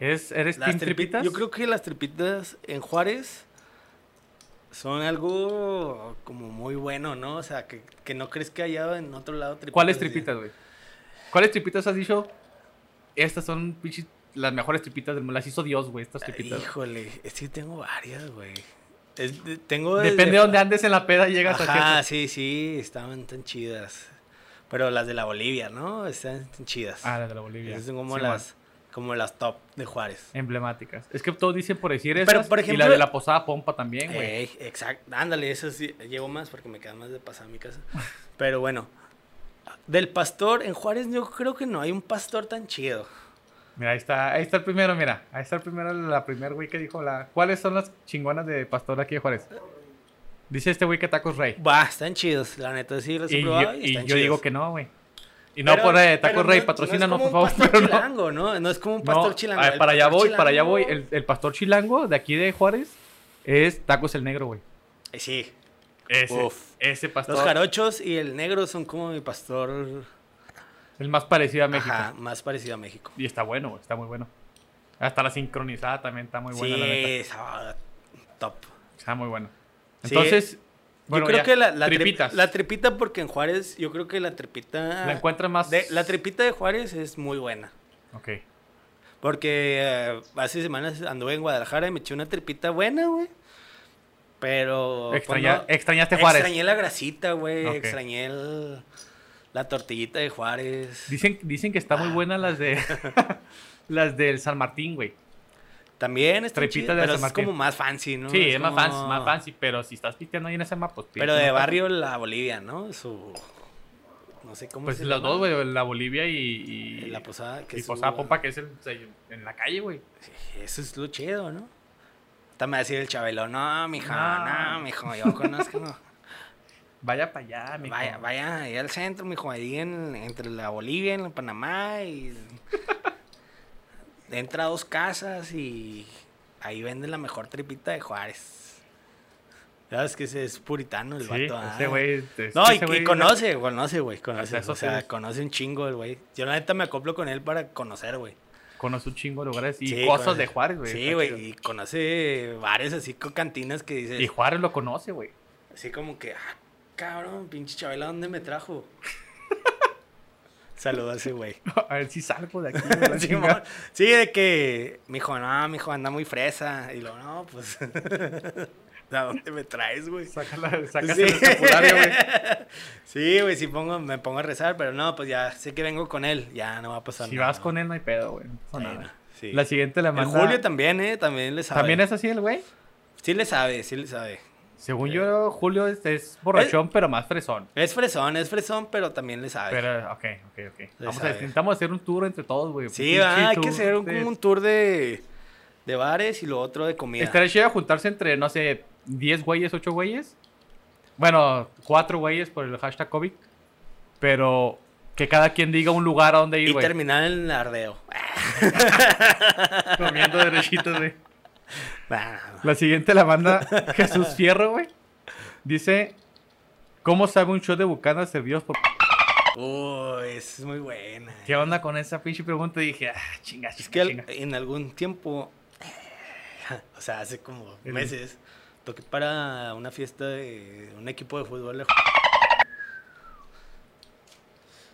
Speaker 1: ¿Es, ¿Eres
Speaker 2: Las
Speaker 1: team tripitas?
Speaker 2: Yo creo que las tripitas en Juárez son algo como muy bueno, ¿no? O sea, que, que no crees que haya en otro lado tripitas.
Speaker 1: ¿Cuáles tripitas, güey? ¿Cuáles tripitas has dicho? Estas son las mejores tripitas del mundo. Las hizo Dios, güey, estas tripitas.
Speaker 2: Híjole, es que tengo varias, güey.
Speaker 1: Depende de dónde andes en la peda, llegas a
Speaker 2: Ajá,
Speaker 1: ciertas-
Speaker 2: sí, sí, estaban tan chidas. Pero las de la Bolivia, ¿no? Están tan chidas.
Speaker 1: Ah, las de la Bolivia.
Speaker 2: Esas son como
Speaker 1: Sí,
Speaker 2: las como las top de Juárez.
Speaker 1: Emblemáticas. Es que todos dicen por decir
Speaker 2: Pero,
Speaker 1: esas.
Speaker 2: por
Speaker 1: y la de la posada pompa también, güey.
Speaker 2: Ey, exacto. Ándale, eso sí, llevo más porque me queda más de pasar a mi casa. Pero bueno, del pastor en Juárez yo creo que no hay un pastor tan chido.
Speaker 1: Mira, ahí está, ahí está el primero, mira. Ahí está el primero, la primer güey que dijo la. ¿Cuáles son las chingonas de pastor aquí de Juárez? Dice este güey que tacos rey.
Speaker 2: Va, están chidos, la neta sí los he
Speaker 1: Y yo,
Speaker 2: probado y
Speaker 1: y
Speaker 2: están
Speaker 1: yo
Speaker 2: chidos.
Speaker 1: digo que no, güey. Y no
Speaker 2: Pero-
Speaker 1: por tacos
Speaker 2: pero
Speaker 1: rey,
Speaker 2: no-
Speaker 1: patrocínanos,
Speaker 2: no
Speaker 1: por favor. pero no.
Speaker 2: chilango, ¿no? No es como un pastor chilango.
Speaker 1: ver, para allá voy, para allá voy. El, el pastor chilango de aquí de Juárez es tacos el negro, güey.
Speaker 2: Eh, Sí,
Speaker 1: Ese,
Speaker 2: Uf.
Speaker 1: ese pastor.
Speaker 2: los jarochos y el negro son como mi pastor
Speaker 1: El más parecido a México.
Speaker 2: Ajá, más parecido a México.
Speaker 1: Y está bueno, güey, está muy bueno. Hasta la sincronizada también está muy buena, la
Speaker 2: sí,
Speaker 1: neta.
Speaker 2: esa- top.
Speaker 1: Está muy bueno.
Speaker 2: Sí.
Speaker 1: Bueno,
Speaker 2: yo creo
Speaker 1: ya,
Speaker 2: que la, la, tri-
Speaker 1: tripitas.
Speaker 2: la tripita, porque en Juárez, yo creo que la tripita.
Speaker 1: la encuentras más.
Speaker 2: de- la tripita de Juárez es muy buena.
Speaker 1: Ok.
Speaker 2: Porque eh, hace semanas anduve en Guadalajara y me eché una tripita buena, güey. Pero. pues, no-
Speaker 1: extrañaste Juárez.
Speaker 2: Extrañé la grasita, güey. Extrañé el- la tortillita de Juárez.
Speaker 1: Dicen, dicen que está muy buena las de. las del San Martín, güey.
Speaker 2: También está
Speaker 1: de
Speaker 2: pero es como más fancy, ¿no?
Speaker 1: sí, es, más
Speaker 2: como-
Speaker 1: fancy, más fancy. Pero si estás pisteando ahí en ese mapa, pues.
Speaker 2: Pero de barrio la Bolivia, ¿no? Su. No sé cómo
Speaker 1: Pues
Speaker 2: se
Speaker 1: los
Speaker 2: llama.
Speaker 1: dos, güey, la Bolivia y. y
Speaker 2: La posada. Que
Speaker 1: y
Speaker 2: es su-
Speaker 1: Posada Pompa, que es el, en la calle, güey.
Speaker 2: Eso es lo chido, ¿no? También decir el Chabelo, no, mijo,
Speaker 1: No.
Speaker 2: no, mijo, yo conozco.
Speaker 1: Vaya para allá, mijo.
Speaker 2: vaya, vaya, ahí al centro, mijo, ahí en, entre la Bolivia y la Panamá y entra a dos casas y ahí venden la mejor tripita de Juárez. ¿Sabes que ese es puritano el
Speaker 1: Sí,
Speaker 2: vato? ah.
Speaker 1: ese güey. es
Speaker 2: No, y, conoce, conoce, güey, conoce. O sea, conoce un chingo el güey. Yo la neta me acoplo con él para conocer, güey.
Speaker 1: Conoce un chingo de lugares y
Speaker 2: Sí,
Speaker 1: cosas de Juárez, güey.
Speaker 2: Sí, güey, y conoce bares así con cantinas que dices,
Speaker 1: Y Juárez lo conoce, güey.
Speaker 2: así como que, ah, cabrón, pinche Chabela, ¿dónde me trajo? Saludos a ese güey.
Speaker 1: A ver si salgo de aquí.
Speaker 2: Sí, de que, mi hijo, no, mi hijo anda muy fresa. Y luego, no, pues, ¿a dónde me traes, güey?
Speaker 1: Saca la- sacas
Speaker 2: Sí.
Speaker 1: el güey.
Speaker 2: Sí, güey, sí pongo, me pongo a rezar, pero no, pues ya sé que vengo con él, ya no va a pasar
Speaker 1: Si
Speaker 2: nada.
Speaker 1: vas con él, no hay pedo, güey. no nada.
Speaker 2: sí.
Speaker 1: La siguiente la manda.
Speaker 2: Julio también, ¿eh? También le sabe.
Speaker 1: ¿También es así el güey?
Speaker 2: Sí le sabe, sí le sabe.
Speaker 1: Según yo, Julio es, es borrachón, pero más fresón.
Speaker 2: Es fresón, es fresón, pero también le sabe.
Speaker 1: Pero, ok, ok, ok.
Speaker 2: Le
Speaker 1: Vamos a intentamos hacer un tour entre todos, güey.
Speaker 2: sí, va, hay que hacer un, como un tour de, de bares y lo otro de comida.
Speaker 1: Estaría chido juntarse entre, no sé, 10 güeyes, 8 güeyes. Bueno, 4 güeyes por el hashtag COVID. Pero que cada quien diga un lugar a donde ir,
Speaker 2: y
Speaker 1: güey.
Speaker 2: terminar en el ardeo.
Speaker 1: Comiendo derechitos, güey.
Speaker 2: Nah,
Speaker 1: La siguiente la manda Jesús Fierro, güey. Dice, ¿cómo sabe un show de bucanas servidos por...
Speaker 2: Uy, esa es muy buena.
Speaker 1: ¿Qué onda con esa pinche pregunta? Y dije, ah, chinga,
Speaker 2: Es
Speaker 1: chinga,
Speaker 2: que al-
Speaker 1: chinga.
Speaker 2: en algún tiempo, o sea, hace como meses, toqué para una fiesta de un equipo de fútbol. de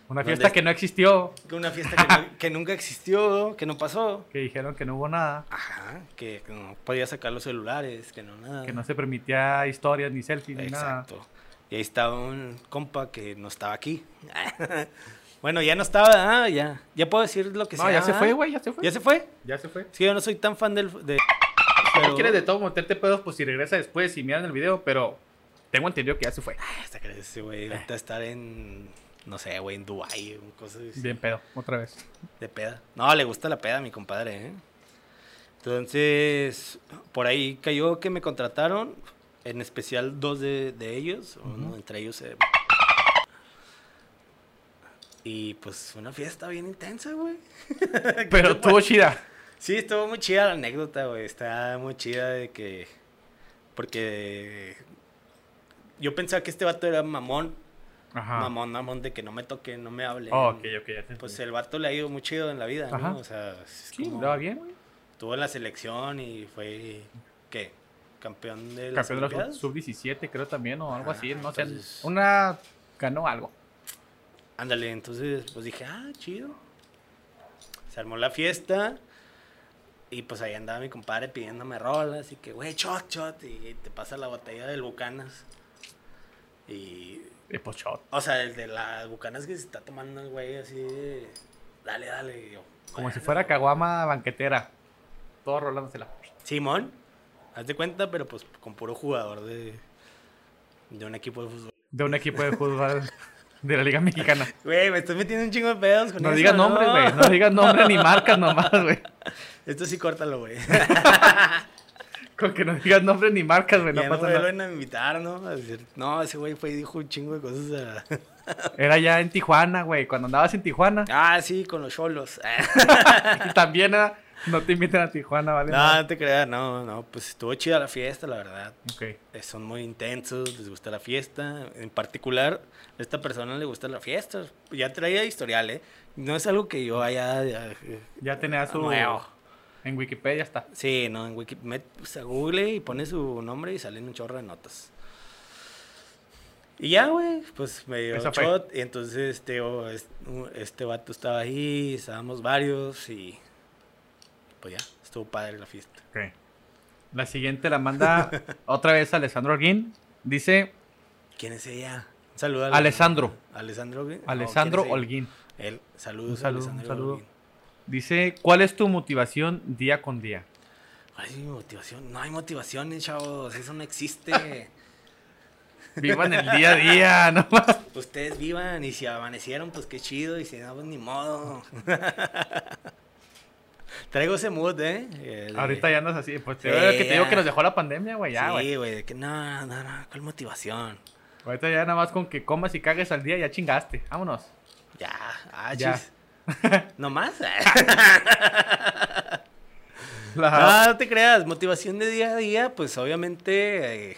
Speaker 1: Una
Speaker 2: ¿Dónde
Speaker 1: fiesta
Speaker 2: es?
Speaker 1: que no existió,
Speaker 2: Una fiesta que, no- que nunca existió, que no pasó.
Speaker 1: que dijeron que no hubo nada,
Speaker 2: Ajá, que no podía sacar los celulares, que no nada.
Speaker 1: que no se permitía historias, ni selfies, ni nada.
Speaker 2: Exacto. Y ahí estaba un compa que no estaba aquí. bueno, ya no estaba, ah, ya. Ya puedo decir lo que
Speaker 1: No,
Speaker 2: sea.
Speaker 1: ya se
Speaker 2: ¿ah?
Speaker 1: fue, güey, ya se fue.
Speaker 2: ¿Ya se fue?
Speaker 1: Ya se fue.
Speaker 2: Que yo no soy tan fan del... De,
Speaker 1: Si no
Speaker 2: pero-
Speaker 1: quieres de todo meterte pedos, pues si regresa después y miran el video, pero tengo entendido que ya se fue.
Speaker 2: Ay, Hasta que ese güey ahorita estar en... No sé, güey, en Dubái, cosas así.
Speaker 1: Bien pedo, otra vez.
Speaker 2: De peda. No, le gusta la peda a mi compadre, ¿eh? Entonces, por ahí cayó que me contrataron, en especial dos de, de ellos, uno entre ellos... eh, y pues una fiesta bien intensa, güey.
Speaker 1: Pero estuvo chida.
Speaker 2: Sí, estuvo muy chida la anécdota, güey. Está muy chida de que... Porque yo pensaba que este vato era mamón.
Speaker 1: Ajá.
Speaker 2: Mamón, mamón, de que no me toque, no me hable.
Speaker 1: Oh, ok, ok, ya te
Speaker 2: Pues el vato le ha ido muy chido en la vida,
Speaker 1: Ajá.
Speaker 2: ¿no? O sea,
Speaker 1: Sí,
Speaker 2: como-
Speaker 1: bien,
Speaker 2: en la selección y fue, ¿qué? Campeón de las
Speaker 1: Campeón de la
Speaker 2: Olimpiadas.
Speaker 1: sub-17, creo también, o algo
Speaker 2: Ah,
Speaker 1: así. No sé.
Speaker 2: entonces-
Speaker 1: Una. Ganó algo.
Speaker 2: Ándale, entonces pues dije, ah, chido. Se armó la fiesta y pues ahí andaba mi compadre pidiéndome rolas y que, güey, shot, shot, y te pasa la botella del Bucanas. Y,
Speaker 1: De pochot.
Speaker 2: o sea, el de las Bucanas que se está tomando el güey así, de, dale, dale. yo,
Speaker 1: Como si fuera caguama banquetera. Todo rolándosela.
Speaker 2: Simón, haz de cuenta, pero pues con puro jugador de, de un equipo de fútbol.
Speaker 1: De un equipo de fútbol de la Liga Mexicana.
Speaker 2: Güey, me estoy metiendo un chingo de pedos con
Speaker 1: No
Speaker 2: eso,
Speaker 1: digas nombres, güey. No digas nombres ni marcas nomás, güey.
Speaker 2: Esto sí córtalo, güey.
Speaker 1: Con que no digas nombres ni marcas, güey. No
Speaker 2: ya no
Speaker 1: pasa
Speaker 2: me
Speaker 1: nada.
Speaker 2: a invitar, ¿no? A decir, no, ese güey fue y dijo un chingo de cosas. a-
Speaker 1: Era ya en Tijuana, güey. Cuando andabas en Tijuana.
Speaker 2: ah, sí, con los cholos.
Speaker 1: Y también no te inviten a Tijuana, ¿vale?
Speaker 2: no, no te creas, no, no. Pues estuvo chida la fiesta, la verdad.
Speaker 1: Ok.
Speaker 2: Eh, Son muy intensos, les gusta la fiesta. En particular, a esta persona le gusta la fiesta. Ya traía historial, ¿eh? No es algo que yo haya... ya, eh,
Speaker 1: Ya tenía su.
Speaker 2: nuevo.
Speaker 1: En Wikipedia está.
Speaker 2: Sí, no, en Wikipedia, pues, a Google y pone su nombre y salen un chorro de notas. Y ya, güey, pues me dio
Speaker 1: Eso
Speaker 2: un shot y entonces este, oh, es- este vato estaba ahí, estábamos varios y pues ya, estuvo padre la fiesta.
Speaker 1: Ok. La siguiente la manda otra vez Alessandro Arguín. Dice
Speaker 2: ¿Quién es ella? Un saludo a
Speaker 1: Alessandro.
Speaker 2: ¿Alessandro?
Speaker 1: Alessandro. Holguín.
Speaker 2: Él, saludos.
Speaker 1: Un saludo,
Speaker 2: Alessandro
Speaker 1: un saludo.
Speaker 2: Holguín.
Speaker 1: Dice, ¿cuál es tu motivación día con día?
Speaker 2: Ay, mi motivación. No hay motivaciones, chavos. Eso no existe.
Speaker 1: Vivan el día a día, no más.
Speaker 2: Ustedes vivan y si amanecieron, pues qué chido. Y si no, pues ni modo. Traigo ese mood, ¿eh? El
Speaker 1: Ahorita ya andas así. Pues te,
Speaker 2: Sí,
Speaker 1: que te digo que nos dejó la pandemia, güey. Ya.
Speaker 2: Sí, güey. de que no, no, no. ¿Cuál motivación?
Speaker 1: Ahorita ya nada más con que comas y cagues al día ya chingaste. Vámonos.
Speaker 2: Ya, ah,
Speaker 1: Ya.
Speaker 2: chis. ¿No más?
Speaker 1: La-
Speaker 2: no, no te creas. Motivación de día a día, pues obviamente. eh,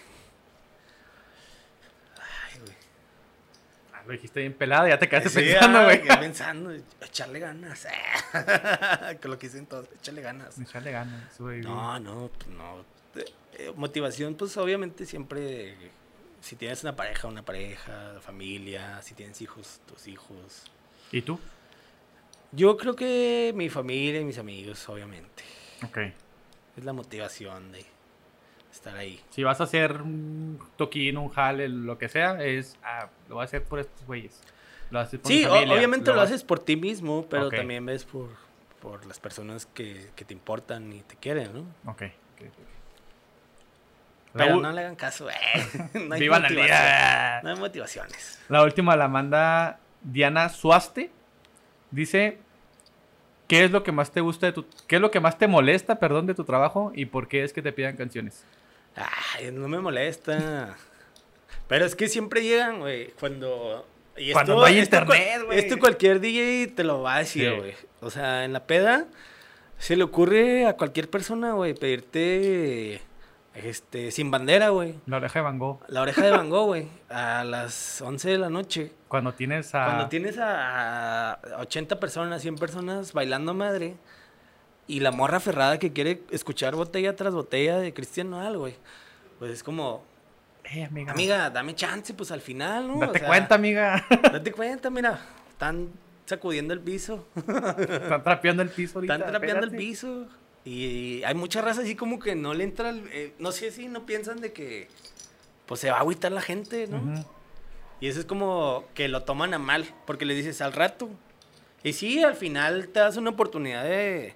Speaker 2: Ay, güey.
Speaker 1: Ah, Lo dijiste bien pelada, ya te quedaste
Speaker 2: Sí,
Speaker 1: pensando, güey.
Speaker 2: pensando, echarle ganas. que lo que dicen todos, echarle ganas.
Speaker 1: Echarle ganas, güey.
Speaker 2: No, no, pues no. Eh, eh, motivación, pues obviamente siempre, eh, si tienes una pareja, una pareja, familia, si tienes hijos, tus hijos.
Speaker 1: ¿Y tú?
Speaker 2: Yo creo que mi familia y mis amigos, obviamente.
Speaker 1: Ok.
Speaker 2: Es la motivación de estar ahí.
Speaker 1: Si vas a hacer un toquín, un jale, lo que sea, es. Ah, lo voy a hacer por estos güeyes. Lo haces por
Speaker 2: Sí,
Speaker 1: familia,
Speaker 2: obviamente lo,
Speaker 1: vas-
Speaker 2: haces por ti mismo, pero también ves por, por las personas que, que te importan y te quieren, ¿no?
Speaker 1: Ok. ok, ok. La
Speaker 2: Pero no le hagan caso, eh. No hay
Speaker 1: Vivan el
Speaker 2: motivación.
Speaker 1: día.
Speaker 2: No hay motivaciones.
Speaker 1: La última la manda Diana Suaste. Dice, ¿qué es lo que más te gusta de tu... ¿Qué es lo que más te molesta, perdón, de tu trabajo y por qué es que te pidan canciones?
Speaker 2: Ay, no me molesta. Pero es que siempre llegan, güey, cuando... y
Speaker 1: Cuando no hay
Speaker 2: esto
Speaker 1: internet, güey.
Speaker 2: Esto cualquier DJ te lo va a decir,
Speaker 1: Sí.
Speaker 2: güey. O sea, en la peda se le ocurre a cualquier persona, güey, pedirte este sin bandera, güey.
Speaker 1: La oreja de Van Gogh.
Speaker 2: La oreja de Van Gogh, güey, a las 11 de la noche.
Speaker 1: Cuando tienes a...
Speaker 2: Cuando tienes a 80 personas, 100 personas bailando madre y la morra ferrada que quiere escuchar botella tras botella de Cristian Nodal, güey. Pues es como,
Speaker 1: Eh, amiga.
Speaker 2: amiga, dame chance, pues al final, ¿no? O
Speaker 1: Date
Speaker 2: sea,
Speaker 1: cuenta, amiga.
Speaker 2: Date cuenta, mira, están sacudiendo el piso,
Speaker 1: Están trapeando el piso ahorita.
Speaker 2: están trapeando el piso. Y hay mucha raza así como que no le entra, el- eh, no sé si no piensan de que, pues se va a agüitar la gente, ¿no? Y eso es como que lo toman a mal, porque le dices al rato. Y sí, al final te das una oportunidad de...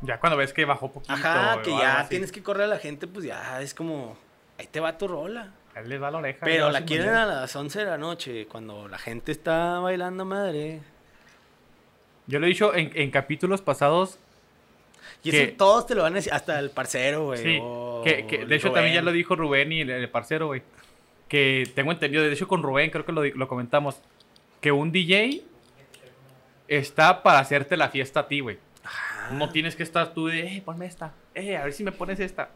Speaker 1: Ya cuando ves que bajó poquito.
Speaker 2: Ajá, que ya
Speaker 1: así.
Speaker 2: tienes que correr a la gente, pues ya es como... Ahí te va tu rola.
Speaker 1: Ahí les va la oreja.
Speaker 2: Pero la quieren a las 11 de la noche, cuando la gente está bailando madre.
Speaker 1: Yo lo he dicho en, en capítulos pasados.
Speaker 2: Y
Speaker 1: Que-
Speaker 2: eso todos te lo van a decir, hasta el parcero, güey.
Speaker 1: Sí, que, que de hecho también ya lo dijo Rubén y el, el parcero, güey. Que tengo entendido, de hecho con Rubén creo que lo, comentamos, que un DJ está para hacerte la fiesta a ti, güey.
Speaker 2: Ajá.
Speaker 1: No tienes que estar tú de, eh, ponme esta, eh, a ver si me pones esta.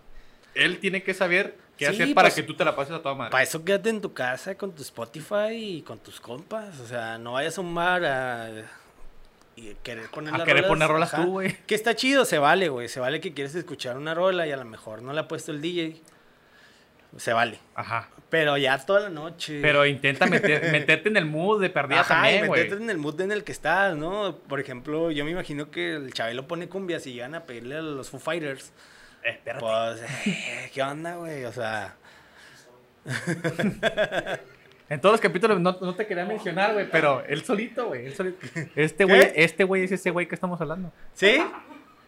Speaker 1: Él tiene que saber qué
Speaker 2: Sí,
Speaker 1: hacer para
Speaker 2: pues,
Speaker 1: que tú te la pases a toda madre.
Speaker 2: Para eso quédate en tu casa con tu Spotify y con tus compas. O sea, no vayas a un bar a y querer poner
Speaker 1: A
Speaker 2: las
Speaker 1: querer poner rolas tú, güey.
Speaker 2: Que está chido, se vale, güey. Se vale que quieres escuchar una rola y a lo mejor no le ha puesto el DJ. Se vale.
Speaker 1: Ajá.
Speaker 2: Pero ya toda la noche.
Speaker 1: Pero intenta meter- meterte en el mood de perdida
Speaker 2: Ajá,
Speaker 1: también, güey.
Speaker 2: meterte en el mood en el que estás, ¿no? Por ejemplo, yo me imagino que el Chabelo pone cumbias y llegan a pedirle a los Foo Fighters.
Speaker 1: Eh, espérate.
Speaker 2: Pues, eh, ¿qué onda, güey? O sea,
Speaker 1: En todos los capítulos no, no te quería mencionar, güey, pero él solito, güey. él solito. Este güey, este güey es ese güey que estamos hablando.
Speaker 2: ¿sí?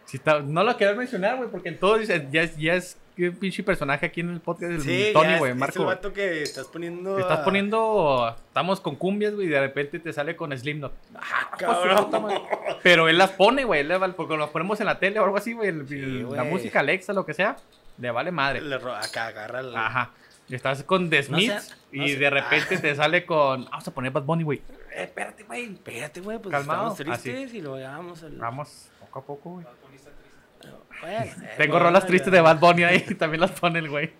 Speaker 1: Si está- no lo quería mencionar, güey, porque en todos dicen, ya es, ya es un pinche personaje aquí en el podcast del
Speaker 2: Sí,
Speaker 1: Tony, güey,
Speaker 2: es- es
Speaker 1: Marco.
Speaker 2: el vato que estás poniendo.
Speaker 1: Te estás
Speaker 2: a-
Speaker 1: poniendo, estamos con cumbias, güey, y de repente te sale con Slipknot. Ah,
Speaker 2: cabrón.
Speaker 1: puta madre. Pero él las pone, güey, él le vale- porque los ponemos en la tele o algo así, güey,
Speaker 2: Sí,
Speaker 1: la música Alexa, lo que sea, le vale madre.
Speaker 2: Le acá agarra el.
Speaker 1: Ajá. Estás con The
Speaker 2: No
Speaker 1: Smiths
Speaker 2: no
Speaker 1: y de repente te sale con, vamos a poner Bad Bunny, güey. Eh, espérate, güey.
Speaker 2: Espérate, güey, pues
Speaker 1: Calmado.
Speaker 2: estamos
Speaker 1: Así.
Speaker 2: tristes y lo llevamos al.
Speaker 1: Vamos, poco a poco, güey.
Speaker 2: Bueno, eh,
Speaker 1: Tengo rolas tristes de Bad Bunny ahí, también las pone el güey.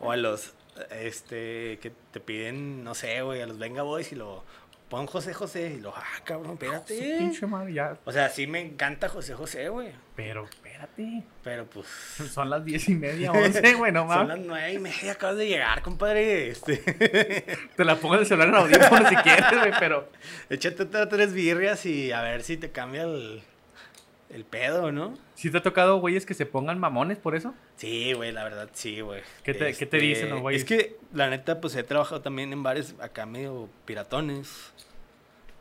Speaker 2: O a los. Este. Que te piden, no sé, güey, a los Venga Boys y lo. pon José José. Y lo, ah, cabrón, espérate.
Speaker 1: pinche madre, ya.
Speaker 2: O sea, sí me encanta José José, güey.
Speaker 1: Pero espérate.
Speaker 2: Pero pues.
Speaker 1: Son las diez y media, once, güey, no
Speaker 2: Son
Speaker 1: mames.
Speaker 2: las nueve y media, acabas de llegar, compadre. Este,
Speaker 1: Te la pongo en el celular en audífono si quieres, güey, pero.
Speaker 2: échate tres birrias y a ver si te cambia el, el pedo, ¿no?
Speaker 1: ¿Sí te ha tocado güeyes que se pongan mamones por eso?
Speaker 2: Sí, güey, la verdad, sí, güey.
Speaker 1: ¿Qué te- qué te dicen los güeyes?
Speaker 2: Es que, la neta, pues he trabajado también en bares acá medio piratones.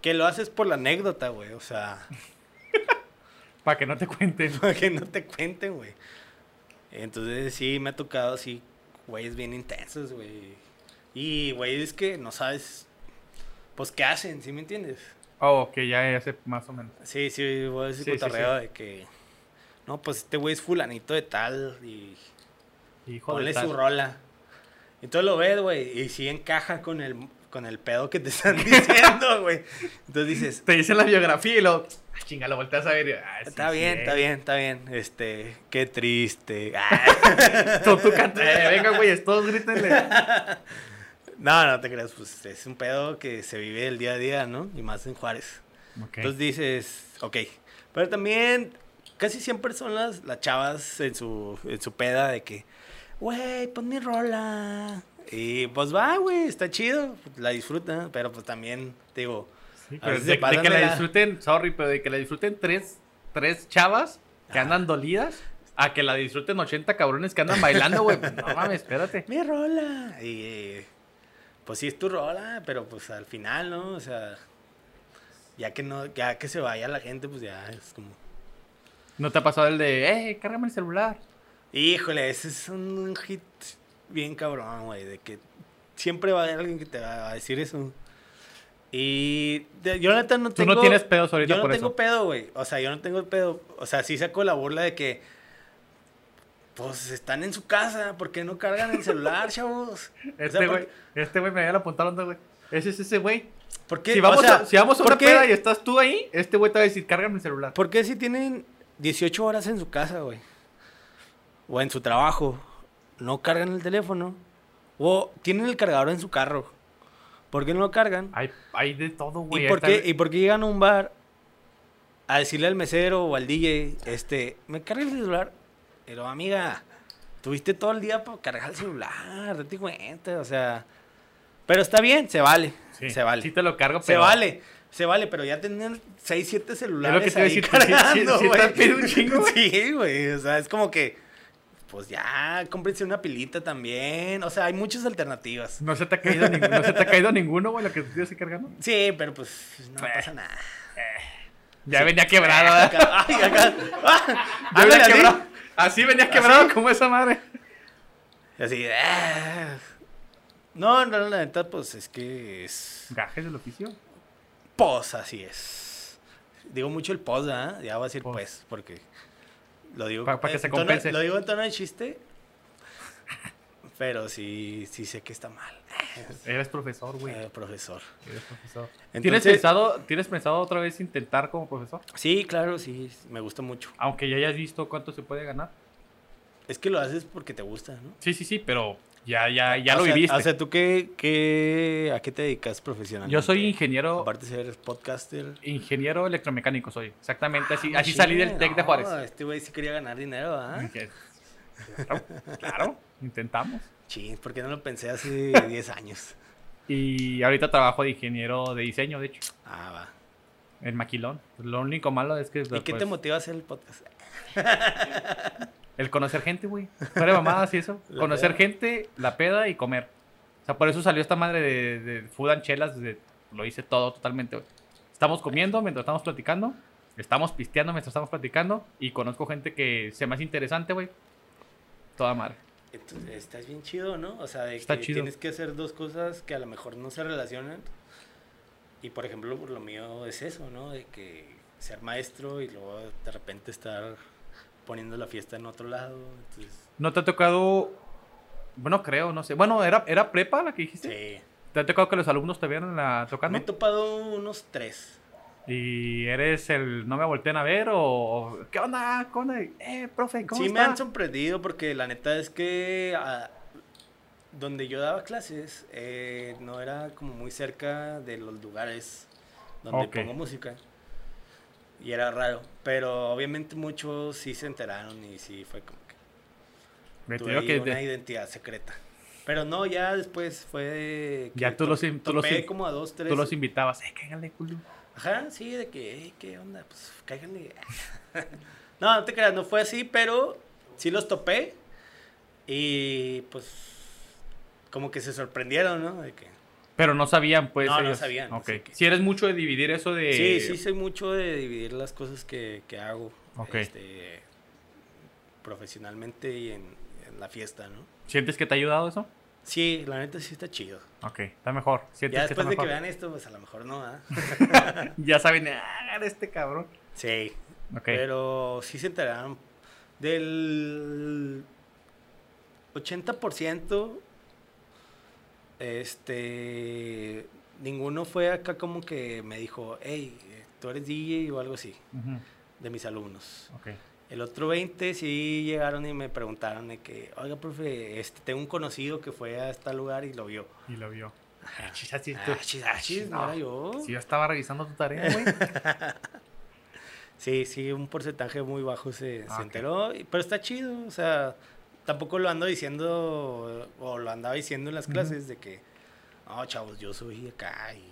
Speaker 2: Que lo haces por la anécdota, güey. O sea,
Speaker 1: Para que no te cuenten.
Speaker 2: para que no te cuenten, güey. Entonces, sí, me ha tocado así, güeyes bien intensos, güey. Y, güeyes que no sabes, pues, qué hacen, ¿sí me entiendes?
Speaker 1: Oh, que ya ya sé más o menos.
Speaker 2: Sí, sí, voy a decir
Speaker 1: Sí, sí,
Speaker 2: cotorreo
Speaker 1: sí.
Speaker 2: de que, no, pues, este güey es fulanito de tal y
Speaker 1: Hijo
Speaker 2: ponle
Speaker 1: de tal.
Speaker 2: su rola. Y tú lo ves, güey, y sí encaja con el, con el pedo que te están diciendo, güey. Entonces dices,
Speaker 1: Te dicen la biografía y lo. Ah, chinga, lo volteas a ver. ah, sí,
Speaker 2: está bien,
Speaker 1: sí,
Speaker 2: está
Speaker 1: eh.
Speaker 2: bien, está bien. Este, qué triste. Ah.
Speaker 1: Tú, tú canta. eh, venga, güeyes, todos grítenle.
Speaker 2: No, no te creas, pues es un pedo que se vive el día a día, ¿no? Y más en Juárez.
Speaker 1: Ok.
Speaker 2: Entonces dices, ok. Pero también casi siempre son las, las chavas en su, en su peda de que, güey, pon mi rola. Y pues va, güey, está chido, la disfruta, pero pues también, te digo,
Speaker 1: Sí,
Speaker 2: a
Speaker 1: pero
Speaker 2: veces
Speaker 1: de, que la
Speaker 2: la-
Speaker 1: disfruten, sorry, pero de que la disfruten tres, tres chavas que andan dolidas a que la disfruten 80 cabrones que andan bailando, güey. pues, No mames, espérate.
Speaker 2: mi rola. Y pues sí es tu rola, pero pues al final, ¿no? O sea, ya que no, ya que se vaya la gente, pues ya es como...
Speaker 1: ¿No te ha pasado el de, eh, cárgame el celular?
Speaker 2: Híjole, ese es un hit bien cabrón, güey, de que siempre va a haber alguien que te va a decir eso. Y de- yo neta no
Speaker 1: Tú
Speaker 2: tengo...
Speaker 1: no tienes pedos ahorita
Speaker 2: Yo no
Speaker 1: por
Speaker 2: tengo
Speaker 1: eso.
Speaker 2: pedo, güey. O sea, yo no tengo pedo. O sea, sí saco la burla de que... Pues están en su casa, ¿por qué no cargan el celular, chavos? O sea,
Speaker 1: Este
Speaker 2: ¿por-
Speaker 1: güey, este güey me había apuntado, güey. Ese es ese güey.
Speaker 2: ¿Por qué?
Speaker 1: Si vamos,
Speaker 2: O sea,
Speaker 1: a, si vamos a
Speaker 2: ¿por
Speaker 1: una
Speaker 2: qué-
Speaker 1: peda y estás tú ahí, este güey te va a decir, cárgame el celular.
Speaker 2: ¿Por qué si tienen 18 horas en su casa, güey? O en su trabajo, no cargan el teléfono. O tienen el cargador en su carro. ¿Por qué no lo cargan?
Speaker 1: Hay, hay de todo, güey.
Speaker 2: ¿Y
Speaker 1: Ahí
Speaker 2: por, qué, ¿Y por qué llegan a un bar a decirle al mesero o al DJ, este, me carga el celular? Pero amiga, tuviste todo el día para cargar el celular, date cuenta, o sea... Pero está bien, se vale,
Speaker 1: Sí,
Speaker 2: se vale.
Speaker 1: Sí te lo cargo,
Speaker 2: se
Speaker 1: pero...
Speaker 2: vale, se vale, pero ya tener 6, 7 celulares ahí
Speaker 1: decir, sí,
Speaker 2: cargando,
Speaker 1: sí te
Speaker 2: güey.
Speaker 1: chingo, güey.
Speaker 2: Sí, güey, o sea, es como que, pues ya, cómprense una pilita también, o sea, hay muchas alternativas.
Speaker 1: No se te ha caído, ningún- no se te ha caído ninguno, güey, lo que tú tienes que cargando.
Speaker 2: Sí, pero pues no
Speaker 1: Eh.
Speaker 2: pasa nada.
Speaker 1: Ya venía quebrado, ¿verdad?
Speaker 2: Acá- ay, acá. Ah,
Speaker 1: Ya venía
Speaker 2: así.
Speaker 1: quebrado. Así venía quebrado como esa madre.
Speaker 2: Así, ah. No, no, la neta, pues es que es.
Speaker 1: Gajes del oficio.
Speaker 2: Pos, así es. Digo mucho el pos, ¿ah? Ya voy a decir
Speaker 1: Pos.
Speaker 2: pues, porque. Lo digo.
Speaker 1: Pa- pa que
Speaker 2: en
Speaker 1: se
Speaker 2: tono-
Speaker 1: compense.
Speaker 2: lo digo en tono de chiste. Pero sí, sí sé que está mal.
Speaker 1: Eres profesor, güey.
Speaker 2: Eh, profesor.
Speaker 1: Eres profesor.
Speaker 2: Entonces-
Speaker 1: ¿Tienes, pensado, ¿Tienes pensado otra vez intentar como profesor?
Speaker 2: Sí, claro, sí, me gusta mucho.
Speaker 1: Aunque ya hayas visto cuánto se puede ganar.
Speaker 2: Es que lo haces porque te gusta, ¿no?
Speaker 1: Sí, sí, sí, pero ya, ya, ya
Speaker 2: O
Speaker 1: lo
Speaker 2: sea-
Speaker 1: viviste.
Speaker 2: O sea, ¿tú qué, qué, a qué te dedicas profesionalmente?
Speaker 1: Yo soy ingeniero,
Speaker 2: Aparte de ser podcaster.
Speaker 1: ingeniero electromecánico soy. Exactamente, así,
Speaker 2: Ah,
Speaker 1: así salí del. TEC de Juárez.
Speaker 2: Este güey sí quería ganar dinero, ¿ah?
Speaker 1: Dije, Claro, claro, intentamos.
Speaker 2: Ching, ¿por qué no lo pensé hace 10 años?
Speaker 1: Y ahorita trabajo de ingeniero de diseño, de hecho,
Speaker 2: Ah, va.
Speaker 1: en Maquilón. Lo único malo es que...
Speaker 2: ¿Y qué
Speaker 1: pues,
Speaker 2: te motiva a hacer el podcast?
Speaker 1: El conocer gente, güey. Fuera de mamadas y eso.
Speaker 2: La
Speaker 1: conocer
Speaker 2: peda.
Speaker 1: gente, la peda y comer. O sea, por eso salió esta madre de, de Food and Chelas. de- lo hice todo totalmente, güey. Estamos comiendo mientras estamos platicando. Estamos pisteando mientras estamos platicando. Y conozco gente que se me hace interesante, güey. Toda madre.
Speaker 2: Entonces, estás bien chido, ¿no? O sea, de
Speaker 1: Está
Speaker 2: que
Speaker 1: chido.
Speaker 2: tienes que hacer dos cosas que a lo mejor no se relacionan. Y por ejemplo, por lo mío es eso, ¿no? De que ser maestro y luego de repente estar poniendo la fiesta en otro lado. Entonces,
Speaker 1: ¿No te ha tocado... Bueno, creo, no sé. Bueno, ¿era, era prepa la que dijiste?
Speaker 2: sí.
Speaker 1: ¿Te ha tocado que los alumnos te vieran la,
Speaker 2: Me
Speaker 1: tocando?
Speaker 2: he topado unos tres.
Speaker 1: ¿Y eres el no me voltean a ver o qué onda? ¿Qué onda? Eh, profe, ¿cómo
Speaker 2: sí, me han sorprendido porque la neta es que ah, donde yo daba clases eh, no era como muy cerca de los lugares donde pongo música. Y era raro. Pero obviamente muchos sí se enteraron y sí fue como que
Speaker 1: Me
Speaker 2: tuve
Speaker 1: que
Speaker 2: una
Speaker 1: de-
Speaker 2: identidad secreta. Pero no, ya después fue... que
Speaker 1: Ya tú los tú los
Speaker 2: como a dos, tres...
Speaker 1: tú los invitabas. Eh, cáigale, culo.
Speaker 2: Ajá, sí, de que, "Ey, ¿qué onda? Pues cáiganle. no, no te creas, no fue así, pero sí los topé. Y pues, como que se sorprendieron, ¿no? De que,
Speaker 1: Pero no sabían, pues.
Speaker 2: No, no sabían,
Speaker 1: Ok.
Speaker 2: que-
Speaker 1: Si eres mucho de dividir eso de.
Speaker 2: Sí, sí, sé mucho de dividir las cosas que, que hago.
Speaker 1: Ok.
Speaker 2: este, profesionalmente y en, en la fiesta, ¿no?
Speaker 1: ¿Sientes que te ha ayudado eso?
Speaker 2: Sí, la neta sí está chido.
Speaker 1: Ok, está mejor. ¿Sientes
Speaker 2: Ya
Speaker 1: que está
Speaker 2: después de que vean esto, pues a lo mejor no, ¿ah?
Speaker 1: Ya saben, ah, este cabrón.
Speaker 2: Sí,
Speaker 1: Ok.
Speaker 2: Pero sí se enteraron. Del 80%, este, ninguno fue acá como que me dijo, hey, tú eres DJ o algo así, de mis alumnos.
Speaker 1: Ok.
Speaker 2: El otro 20 sí llegaron y me preguntaron de que, oiga, profe, este, tengo un conocido que fue a este lugar y lo vio.
Speaker 1: Y lo vio.
Speaker 2: Ajá.
Speaker 1: Chis, así
Speaker 2: Ah,
Speaker 1: tú-
Speaker 2: chis, ah, no era yo.
Speaker 1: Si yo estaba revisando tu tarea, güey.
Speaker 2: Sí, sí, un porcentaje muy bajo se, se
Speaker 1: Ah,
Speaker 2: enteró, pero está chido, o sea, tampoco lo ando diciendo, o lo andaba diciendo en las clases, de que, no, chavos, yo soy acá, y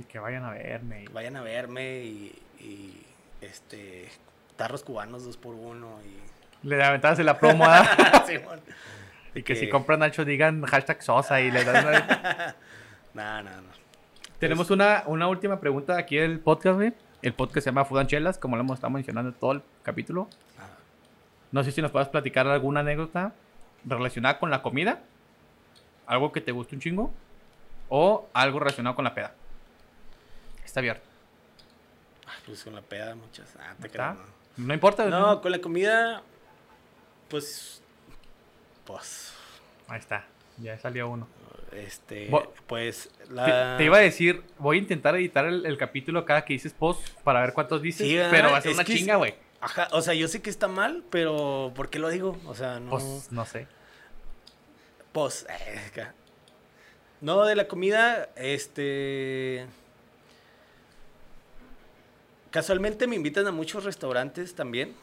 Speaker 1: y que vayan a verme. y-
Speaker 2: vayan a verme, y, y, este, tarros cubanos dos por uno, y...
Speaker 1: Le aventabas la promo ¿ah?
Speaker 2: Simón.
Speaker 1: y que si compran Nacho digan hashtag Sosa y le dan una-
Speaker 2: No, no, no.
Speaker 1: Tenemos una, una última pregunta aquí del podcast, güey. El podcast se llama Food Chelas, como lo hemos estado mencionando en todo el capítulo.
Speaker 2: Ah,
Speaker 1: No sé si nos puedes platicar alguna anécdota relacionada con la comida, algo que te guste un chingo, o algo relacionado con la peda. Está abierto.
Speaker 2: pues con la peda muchas, ah, te creo, no.
Speaker 1: No importa.
Speaker 2: No, con la comida, pues, pues,
Speaker 1: Ahí está. Ya salió uno.
Speaker 2: este,
Speaker 1: Bo-
Speaker 2: pues, la...
Speaker 1: te iba a decir, voy a intentar editar el, el capítulo cada que dices post para ver cuántos dices,
Speaker 2: Sí,
Speaker 1: pero va a ser una chinga, güey.
Speaker 2: Ajá, o sea, yo sé que está mal, pero ¿por qué lo digo? O sea, no.
Speaker 1: Pues no sé.
Speaker 2: Pues, eh. No, de la comida, este. Casualmente me invitan a muchos restaurantes también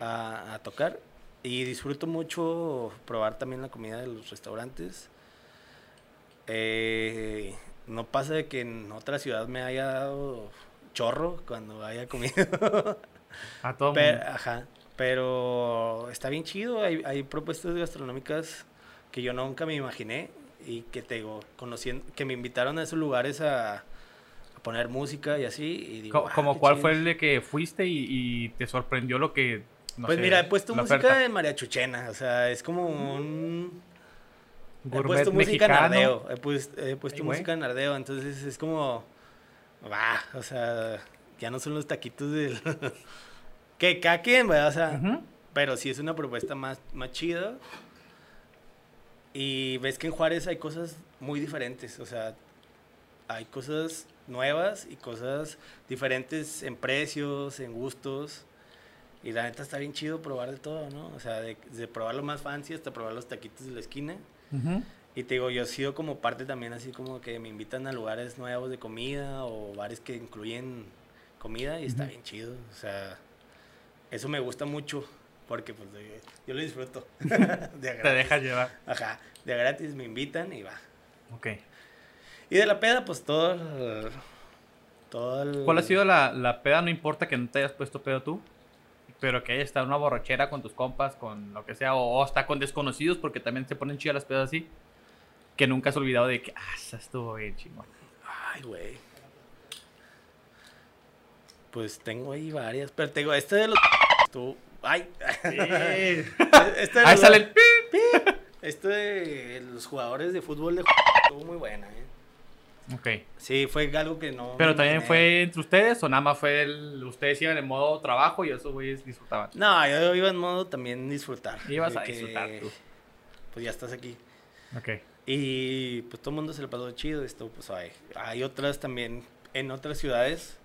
Speaker 2: a tocar. Y disfruto mucho probar también la comida de los restaurantes. Eh, no pasa de que en otra ciudad me haya dado chorro cuando haya comido.
Speaker 1: A todo
Speaker 2: Pero,
Speaker 1: mundo.
Speaker 2: ajá, pero está bien chido. Hay, hay propuestas gastronómicas que yo nunca me imaginé y que te digo, conociendo, que me invitaron a esos lugares a, a poner música y así. Y digo, "Ah,
Speaker 1: como cuál
Speaker 2: chido".
Speaker 1: fue el de que fuiste y, y te sorprendió lo que. no
Speaker 2: pues
Speaker 1: sé,
Speaker 2: mira, he puesto música
Speaker 1: oferta?
Speaker 2: en mariachuchena, o sea, es como un... He
Speaker 1: Gourmet
Speaker 2: puesto música en ardeo, he, pues- he puesto
Speaker 1: Ay, güey.
Speaker 2: música en ardeo, entonces es como... Va, o sea, ya no son los taquitos del... que cada quien, ¿verdad? O sea,
Speaker 1: Ujú.
Speaker 2: Pero sí es una propuesta más, más chida. Y ves que en Juárez hay cosas muy diferentes. O sea, hay cosas nuevas y cosas diferentes en precios, en gustos. Y la neta está bien chido probar de todo, ¿no? O sea, de, de probar lo más fancy hasta probar los taquitos de la esquina.
Speaker 1: Ujú.
Speaker 2: Y te digo, yo he sido como parte también así como que me invitan a lugares nuevos de comida o bares que incluyen comida y está
Speaker 1: Ujú.
Speaker 2: bien chido. O sea, eso me gusta mucho porque pues yo lo disfruto. de
Speaker 1: Te dejas llevar.
Speaker 2: Ajá, de gratis me invitan y va.
Speaker 1: Ok.
Speaker 2: Y de la peda, pues todo el... Todo el...
Speaker 1: ¿Cuál ha sido la, la peda? No importa que no te hayas puesto pedo tú, pero que hayas estado en una borrachera con tus compas, con lo que sea, o, o hasta con desconocidos, porque también se ponen chidas las pedas así, que nunca has olvidado de que, ah, esa estuvo bien chingón.
Speaker 2: Ay, güey. Pues tengo ahí varias, pero te digo, este de los... Estuvo... Ay. este de
Speaker 1: Ahí
Speaker 2: los-
Speaker 1: sale el...
Speaker 2: Esto de los jugadores de fútbol de estuvo muy buena, ¿eh?
Speaker 1: Ok.
Speaker 2: Sí, fue algo que no.
Speaker 1: Pero también fue entre ustedes, o nada más fue el... Ustedes iban en modo trabajo y esos güeyes disfrutaban.
Speaker 2: No, yo iba en modo también disfrutar.
Speaker 1: Ibas a
Speaker 2: que,
Speaker 1: disfrutar tú.
Speaker 2: Pues ya estás aquí.
Speaker 1: Ok.
Speaker 2: Y pues todo el mundo se le pasó chido. Esto, pues hay, hay otras también en otras ciudades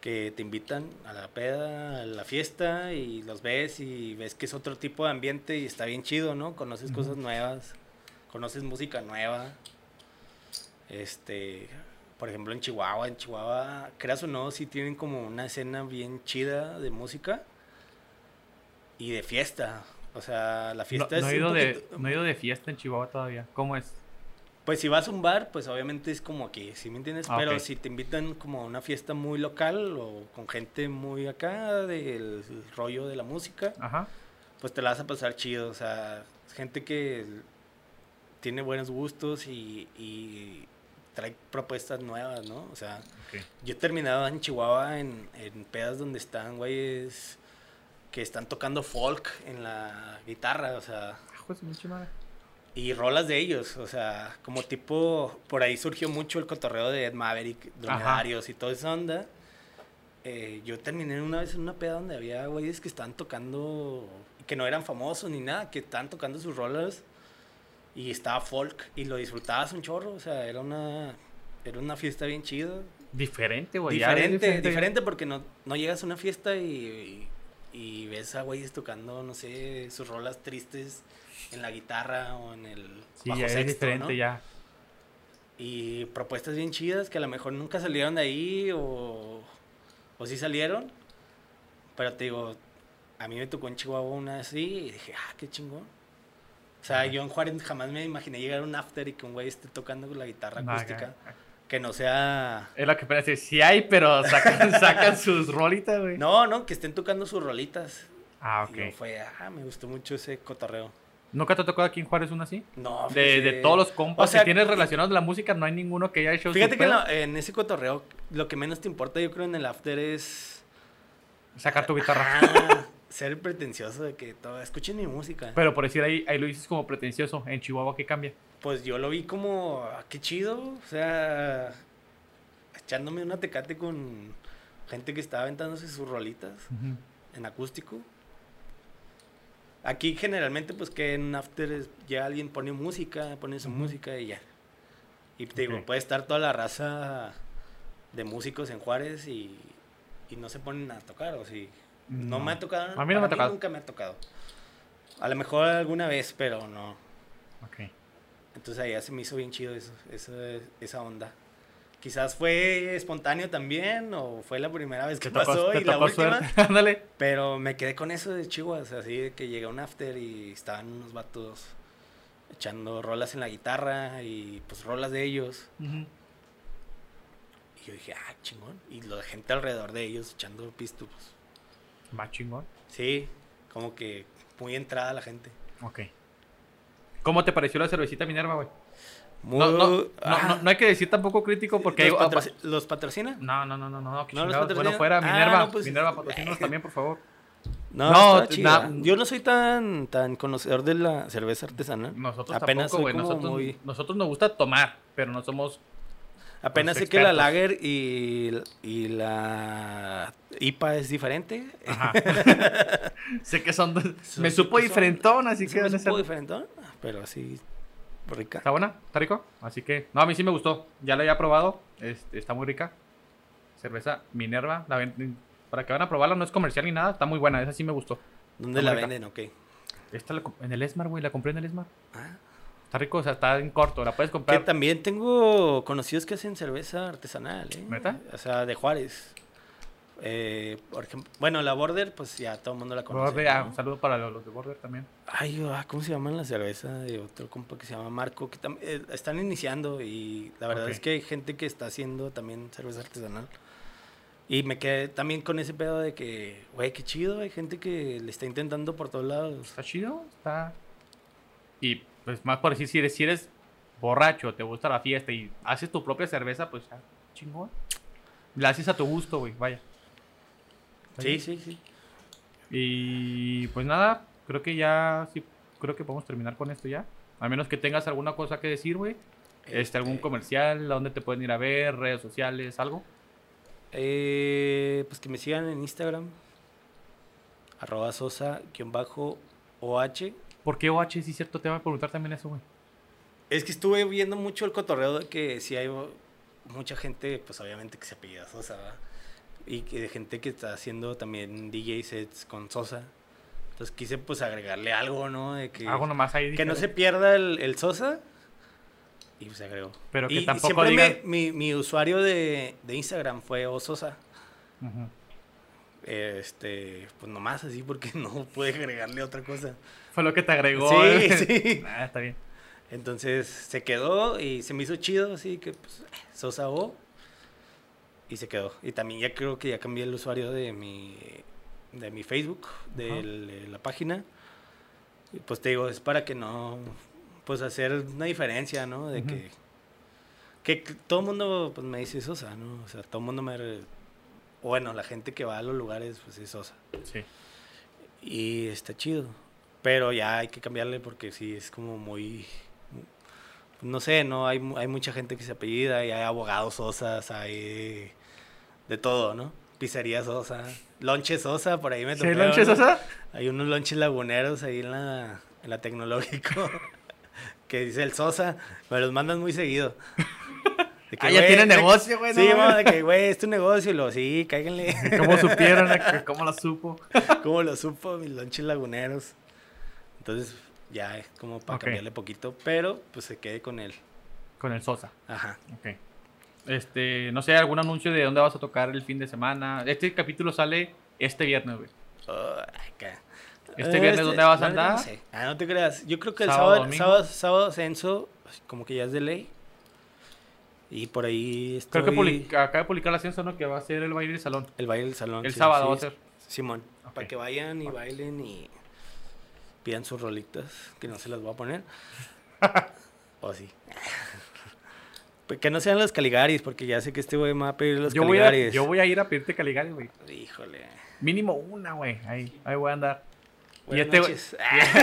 Speaker 2: que te invitan a la peda, a la fiesta y los ves y ves que es otro tipo de ambiente y está bien chido, ¿no? Conoces cosas nuevas. conoces música nueva. Este, por ejemplo, en Chihuahua, en Chihuahua, creas o no, sí tienen como una escena bien chida de música y de fiesta. O sea, la
Speaker 1: No,
Speaker 2: fiesta
Speaker 1: no
Speaker 2: es
Speaker 1: he de,
Speaker 2: poquito-
Speaker 1: no he ido de fiesta en Chihuahua todavía. ¿Cómo es?
Speaker 2: Pues si vas a un bar, pues obviamente es como aquí, ¿sí me entiendes?
Speaker 1: Ah,
Speaker 2: Pero si te invitan como a una fiesta muy local o con gente muy acá del rollo de la música,
Speaker 1: Ajá.
Speaker 2: pues te la vas a pasar chido. O sea, gente que tiene buenos gustos y, y trae propuestas nuevas, ¿no? O sea, yo he terminado en Chihuahua en, en pedas donde están güeyes que están tocando folk en la guitarra, o sea,
Speaker 1: pues.
Speaker 2: Y rolas de ellos, o sea, como tipo, por ahí surgió mucho el cotorreo de Ed Maverick, Dromedarios y toda esa onda. Eh, yo terminé una vez en una peda donde había güeyes que estaban tocando, que no eran famosos ni nada, que estaban tocando sus rolas y estaba folk y lo disfrutabas un chorro, o sea, era una, era una fiesta bien chida.
Speaker 1: Diferente, güey. es
Speaker 2: Diferente, diferente, porque no, no llegas a una fiesta y, y, y ves a güeyes tocando, no sé, sus rolas tristes en la guitarra o en el
Speaker 1: Sí,
Speaker 2: bajo
Speaker 1: ya es
Speaker 2: sexto,
Speaker 1: diferente
Speaker 2: ¿no?
Speaker 1: ya.
Speaker 2: Y propuestas bien chidas que a lo mejor nunca salieron de ahí o, o sí salieron. Pero te digo, a mí me tocó en Chihuahua una así y dije, ah, qué chingón. O sea, yo en Juárez jamás me imaginé llegar a un after y que un güey esté tocando la guitarra acústica. Que no sea...
Speaker 1: Es lo que parece. Sí hay, pero sacan, sacan sus rolitas, güey.
Speaker 2: No, no, que estén tocando sus rolitas.
Speaker 1: Ah,
Speaker 2: Y yo
Speaker 1: ok.
Speaker 2: fue, ah, me gustó mucho ese cotorreo.
Speaker 1: ¿Nunca te tocó aquí en Juárez una así?
Speaker 2: No,
Speaker 1: De, de todos los compas
Speaker 2: O sea,
Speaker 1: que tienes relacionados de la música, no hay ninguno que haya hecho
Speaker 2: Fíjate que en,
Speaker 1: pedo.
Speaker 2: la- en ese cotorreo, lo que menos te importa, yo creo, en el after es
Speaker 1: Sacar tu guitarra.
Speaker 2: ah, ser pretencioso de que todo, escuchen mi música.
Speaker 1: Pero por decir ahí, ahí lo dices como pretencioso. En Chihuahua, ¿qué cambia?
Speaker 2: Pues yo lo vi como, ah, qué chido, o sea, echándome una tecate con gente que estaba aventándose sus rolitas en acústico. Aquí generalmente, pues que en after es- ya alguien pone música, pone su música y ya. Y te digo, puede estar toda la raza de músicos en Juárez y, y no se ponen a tocar, o si no,
Speaker 1: No.
Speaker 2: me ha tocado.
Speaker 1: A mí no me ha tocado.
Speaker 2: Nunca me ha tocado. A lo mejor alguna vez, pero no.
Speaker 1: Ok.
Speaker 2: Entonces ahí ya se me hizo bien chido eso, esa, esa onda. Quizás fue espontáneo también, o fue la primera vez que
Speaker 1: Te tocó,
Speaker 2: pasó
Speaker 1: te
Speaker 2: y la
Speaker 1: tocó
Speaker 2: última.
Speaker 1: Ándale.
Speaker 2: Pero me quedé con eso de Chihuahua, así de que llegué a un after y estaban unos vatos echando rolas en la guitarra y pues rolas de ellos. Y yo dije, ah, chingón. Y la gente alrededor de ellos echando pistos.
Speaker 1: Más chingón.
Speaker 2: Sí, como que muy entrada la gente.
Speaker 1: Ok. ¿Cómo te pareció la cervecita Minerva, güey?
Speaker 2: Muy,
Speaker 1: No, no, no,
Speaker 2: ah,
Speaker 1: no, hay que decir tampoco crítico porque...
Speaker 2: ¿los,
Speaker 1: hay-
Speaker 2: patroci- ¿Los patrocina?
Speaker 1: No, no, no, no, no. que
Speaker 2: ¿No los?
Speaker 1: Bueno, fuera
Speaker 2: Ah,
Speaker 1: Minerva.
Speaker 2: no, pues-
Speaker 1: Minerva, patrocínanos también, por favor.
Speaker 2: No,
Speaker 1: No,
Speaker 2: yo no soy tan, tan conocedor de la cerveza artesanal.
Speaker 1: Nosotros
Speaker 2: apenas
Speaker 1: tampoco,
Speaker 2: soy
Speaker 1: güey.
Speaker 2: como
Speaker 1: Nosotros,
Speaker 2: muy-
Speaker 1: nosotros nos gusta tomar, pero no somos...
Speaker 2: Apenas
Speaker 1: Los
Speaker 2: sé que la lager y, y la IPA es diferente.
Speaker 1: Ajá. sé que son... Me supo diferentón, así
Speaker 2: Sí
Speaker 1: que...
Speaker 2: me supo diferentón, pero así rica.
Speaker 1: ¿Está buena? ¿Está rico? Así que... No, a mí sí me gustó. Ya la había probado. Este, está muy rica. Cerveza Minerva. La ven- Para que van a probarla, no es comercial ni nada. Está muy buena. Esa sí me gustó.
Speaker 2: ¿Dónde
Speaker 1: Está
Speaker 2: la
Speaker 1: rica.
Speaker 2: venden? Ok.
Speaker 1: Esta la en el Esmar, güey. La compré en el Esmar.
Speaker 2: Ah,
Speaker 1: Está rico, o sea, está en corto. La puedes
Speaker 2: que
Speaker 1: comprar.
Speaker 2: también tengo conocidos que hacen cerveza artesanal, ¿eh?
Speaker 1: ¿Neta?
Speaker 2: O sea, de Juárez. Eh, por ejemplo, bueno, la Border, pues ya todo el mundo la conoce.
Speaker 1: Border, ah, un saludo para los, los de Border también.
Speaker 2: Ay, ah, ¿cómo se llama la cerveza de otro compa que se llama Marco? Que eh, están iniciando y la verdad es que hay gente que está haciendo también cerveza artesanal. Y me quedé también con ese pedo de que, güey, qué chido, hay gente que le está intentando por todos lados.
Speaker 1: Está chido, está. Y pues más por decir, si eres, si eres borracho, te gusta la fiesta y haces tu propia cerveza, pues ya, chingón. La haces a tu gusto, güey, vaya.
Speaker 2: Sí, sí, sí.
Speaker 1: Y pues nada, creo que ya, sí, creo que podemos terminar con esto ya. A menos que tengas alguna cosa que decir, güey. Este, algún
Speaker 2: Este,
Speaker 1: comercial, a dónde te pueden ir a ver, redes sociales, algo.
Speaker 2: eh, pues que me sigan en Instagram. Arroba sosa-oh.
Speaker 1: ¿Por qué OH? Sí, cierto, te voy a preguntar también eso, güey.
Speaker 2: Es que estuve viendo mucho el cotorreo de que si hay mucha gente, pues obviamente que se apellida Sosa, ¿va? Y que de gente que está haciendo también DJ sets con Sosa. Entonces quise pues agregarle algo, ¿no? De que,
Speaker 1: Algo nomás ahí.
Speaker 2: que no se pierda el, el Sosa. Y pues se agregó.
Speaker 1: Pero que
Speaker 2: Y-
Speaker 1: tampoco
Speaker 2: siempre
Speaker 1: digas-
Speaker 2: mi, mi, mi usuario de, de Instagram fue Ososa.
Speaker 1: Ujú.
Speaker 2: Este, pues nomás así porque no pude agregarle otra cosa.
Speaker 1: Fue lo que te agregó.
Speaker 2: Sí,
Speaker 1: eh.
Speaker 2: sí.
Speaker 1: Ah, está bien.
Speaker 2: Entonces se quedó y se me hizo chido, así que pues Sosa O. Y se quedó. Y también ya creo que ya cambié el usuario de mi, de mi Facebook, de,
Speaker 1: Ajá.
Speaker 2: el- de la página. Y pues te digo, es para que no, pues hacer una diferencia, ¿no? De que, que, que todo el mundo pues me dice Sosa, ¿no? O sea, todo el mundo me... Bueno, la gente que va a los lugares pues es Sosa.
Speaker 1: Sí.
Speaker 2: Y está chido. Pero ya hay que cambiarle porque sí, es como muy... No sé, no hay, mu- hay mucha gente que se apellida y hay abogados sosas, hay de todo, ¿no? Pizzería sosa, lonche sosa, por ahí me
Speaker 1: ¿Sí,
Speaker 2: topé,
Speaker 1: lonches,
Speaker 2: ¿no?
Speaker 1: o sea?
Speaker 2: Hay unos lonches laguneros ahí en la, en la tecnológico que dice el sosa, me los mandan muy seguido. De
Speaker 1: Ah, ya tiene negocio, güey, no
Speaker 2: Sí, mo, de que, güey, es tu negocio. Y lo, sí, cáiganle.
Speaker 1: ¿Cómo supieron? ¿Cómo lo supo?
Speaker 2: ¿Cómo lo supo mis lonches laguneros? Entonces, ya es como para
Speaker 1: Ok.
Speaker 2: cambiarle poquito, pero pues se quede con él.
Speaker 1: Con el Sosa.
Speaker 2: Ajá.
Speaker 1: Ok. Este, no sé, algún anuncio de dónde vas a tocar el fin de semana. Este capítulo sale este viernes, güey. ¿Este viernes dónde vas a andar?
Speaker 2: No sé. Ah, no te creas. Yo creo que el
Speaker 1: ¿Sábado,
Speaker 2: sábado, sábado, sábado ascenso, como que ya es de ley. Y por ahí estoy...
Speaker 1: Creo que publica- acaba de publicar la ciencia, ¿no? Que va a ser el baile del salón.
Speaker 2: El baile del salón.
Speaker 1: El
Speaker 2: sí,
Speaker 1: sábado
Speaker 2: sí,
Speaker 1: va a ser.
Speaker 2: Simón. Para que vayan y bailen y pidan sus rolitas, que no se las voy a poner. o sí. Pues que no sean los Caligaris, porque ya sé que este güey me va a pedir los
Speaker 1: Yo voy, a,
Speaker 2: Caligaris.
Speaker 1: yo voy a ir a pedirte Caligari, güey.
Speaker 2: Híjole.
Speaker 1: Mínimo una, güey. Ahí, ahí voy a andar. Y este, güey,
Speaker 2: noches.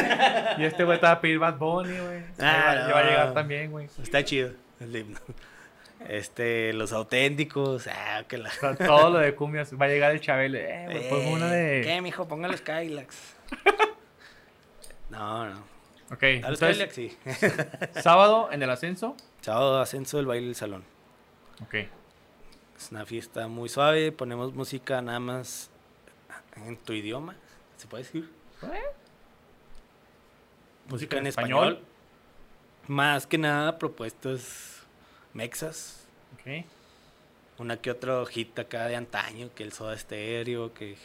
Speaker 1: y este güey te va a pedir Bad Bunny, güey.
Speaker 2: Ah,
Speaker 1: Ahí va- a
Speaker 2: no.
Speaker 1: llegar también, güey.
Speaker 2: Está chido el himno. Este, los auténticos. Ah, que la.
Speaker 1: O sea, todo lo de cumbias. Va a llegar el Chabelo. Eh, güey, ponme una
Speaker 2: Eh, ¿Qué,
Speaker 1: de...
Speaker 2: mijo? Ponga los Kylax. No, no.
Speaker 1: Ok, entonces,
Speaker 2: sí.
Speaker 1: sábado en el ascenso.
Speaker 2: Sábado ascenso del baile del salón.
Speaker 1: Ok.
Speaker 2: Es una fiesta muy suave. Ponemos música nada más en tu idioma. ¿Se puede decir? Música en español. Más que nada propuestas mexas.
Speaker 1: Ok.
Speaker 2: Una que otra hojita acá de antaño. Que el soda estéreo. Que,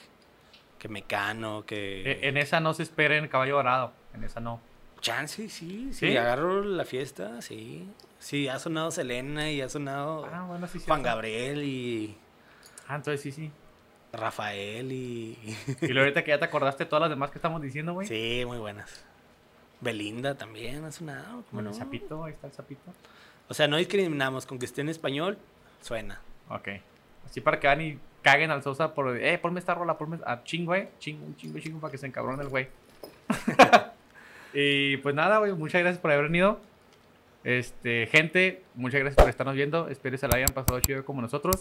Speaker 2: que mecano. Que.
Speaker 1: E- En esa no se esperen caballo dorado. En esa no.
Speaker 2: Chance, sí, sí.
Speaker 1: ¿Sí?
Speaker 2: Agarro la fiesta, sí. Sí, ha sonado Selena y ha sonado
Speaker 1: Ah, bueno, sí, sí.
Speaker 2: Juan Gabriel y
Speaker 1: Ah, entonces sí, sí.
Speaker 2: Rafael y...
Speaker 1: Y luego ahorita que ya te acordaste de todas las demás que estamos diciendo, güey.
Speaker 2: sí, muy buenas. Belinda también ha sonado. ¿cómo
Speaker 1: Bueno,
Speaker 2: no?
Speaker 1: el sapito, ahí está el sapito.
Speaker 2: O sea, no discriminamos con que esté en español, suena.
Speaker 1: Ok. Así para que van y caguen al Sosa por, eh, ponme esta rola, ponme a chingo, eh. Chingo, un chingo, chingo para que se encabrone el güey. y pues nada, güey, muchas gracias por haber venido. Este, gente, muchas gracias por estarnos viendo. Espero se la hayan pasado chido como nosotros.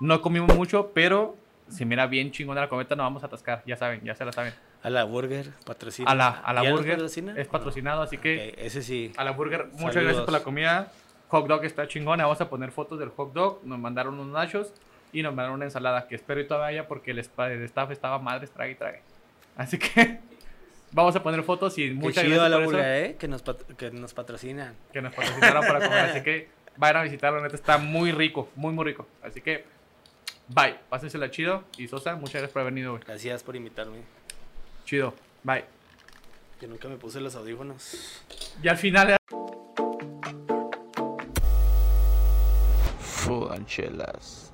Speaker 1: No comimos mucho, pero se mira bien chingona la cometa, nos vamos a atascar. Ya saben, ya se la saben.
Speaker 2: A la Burger, patrocina.
Speaker 1: A la, a la
Speaker 2: ¿Ya nos
Speaker 1: burger
Speaker 2: patrocina?
Speaker 1: es patrocinado, así que
Speaker 2: Ok, ese sí.
Speaker 1: a la burger, muchas
Speaker 2: Saludos.
Speaker 1: gracias por la comida. Hot dog está chingona. Vamos a poner fotos del hot dog. Nos mandaron unos nachos y nos mandaron una ensalada que espero y todavía haya porque el, spa- el staff estaba madre, trague y trague. Así que vamos a poner fotos y
Speaker 2: Qué
Speaker 1: muchas
Speaker 2: chido a
Speaker 1: gracias
Speaker 2: la
Speaker 1: eso
Speaker 2: Burger, ¿eh? Que nos, que nos patrocinan.
Speaker 1: que nos patrocinaron para comer. Así que vayan a visitarlo, neta está muy rico, muy muy rico. Así que bye, pásensela chido y Sosa, muchas gracias por haber venido. güey.
Speaker 2: Gracias por invitarme.
Speaker 1: Chido, bye.
Speaker 2: Yo nunca me puse los audífonos.
Speaker 1: Y al final
Speaker 3: Full and chelas.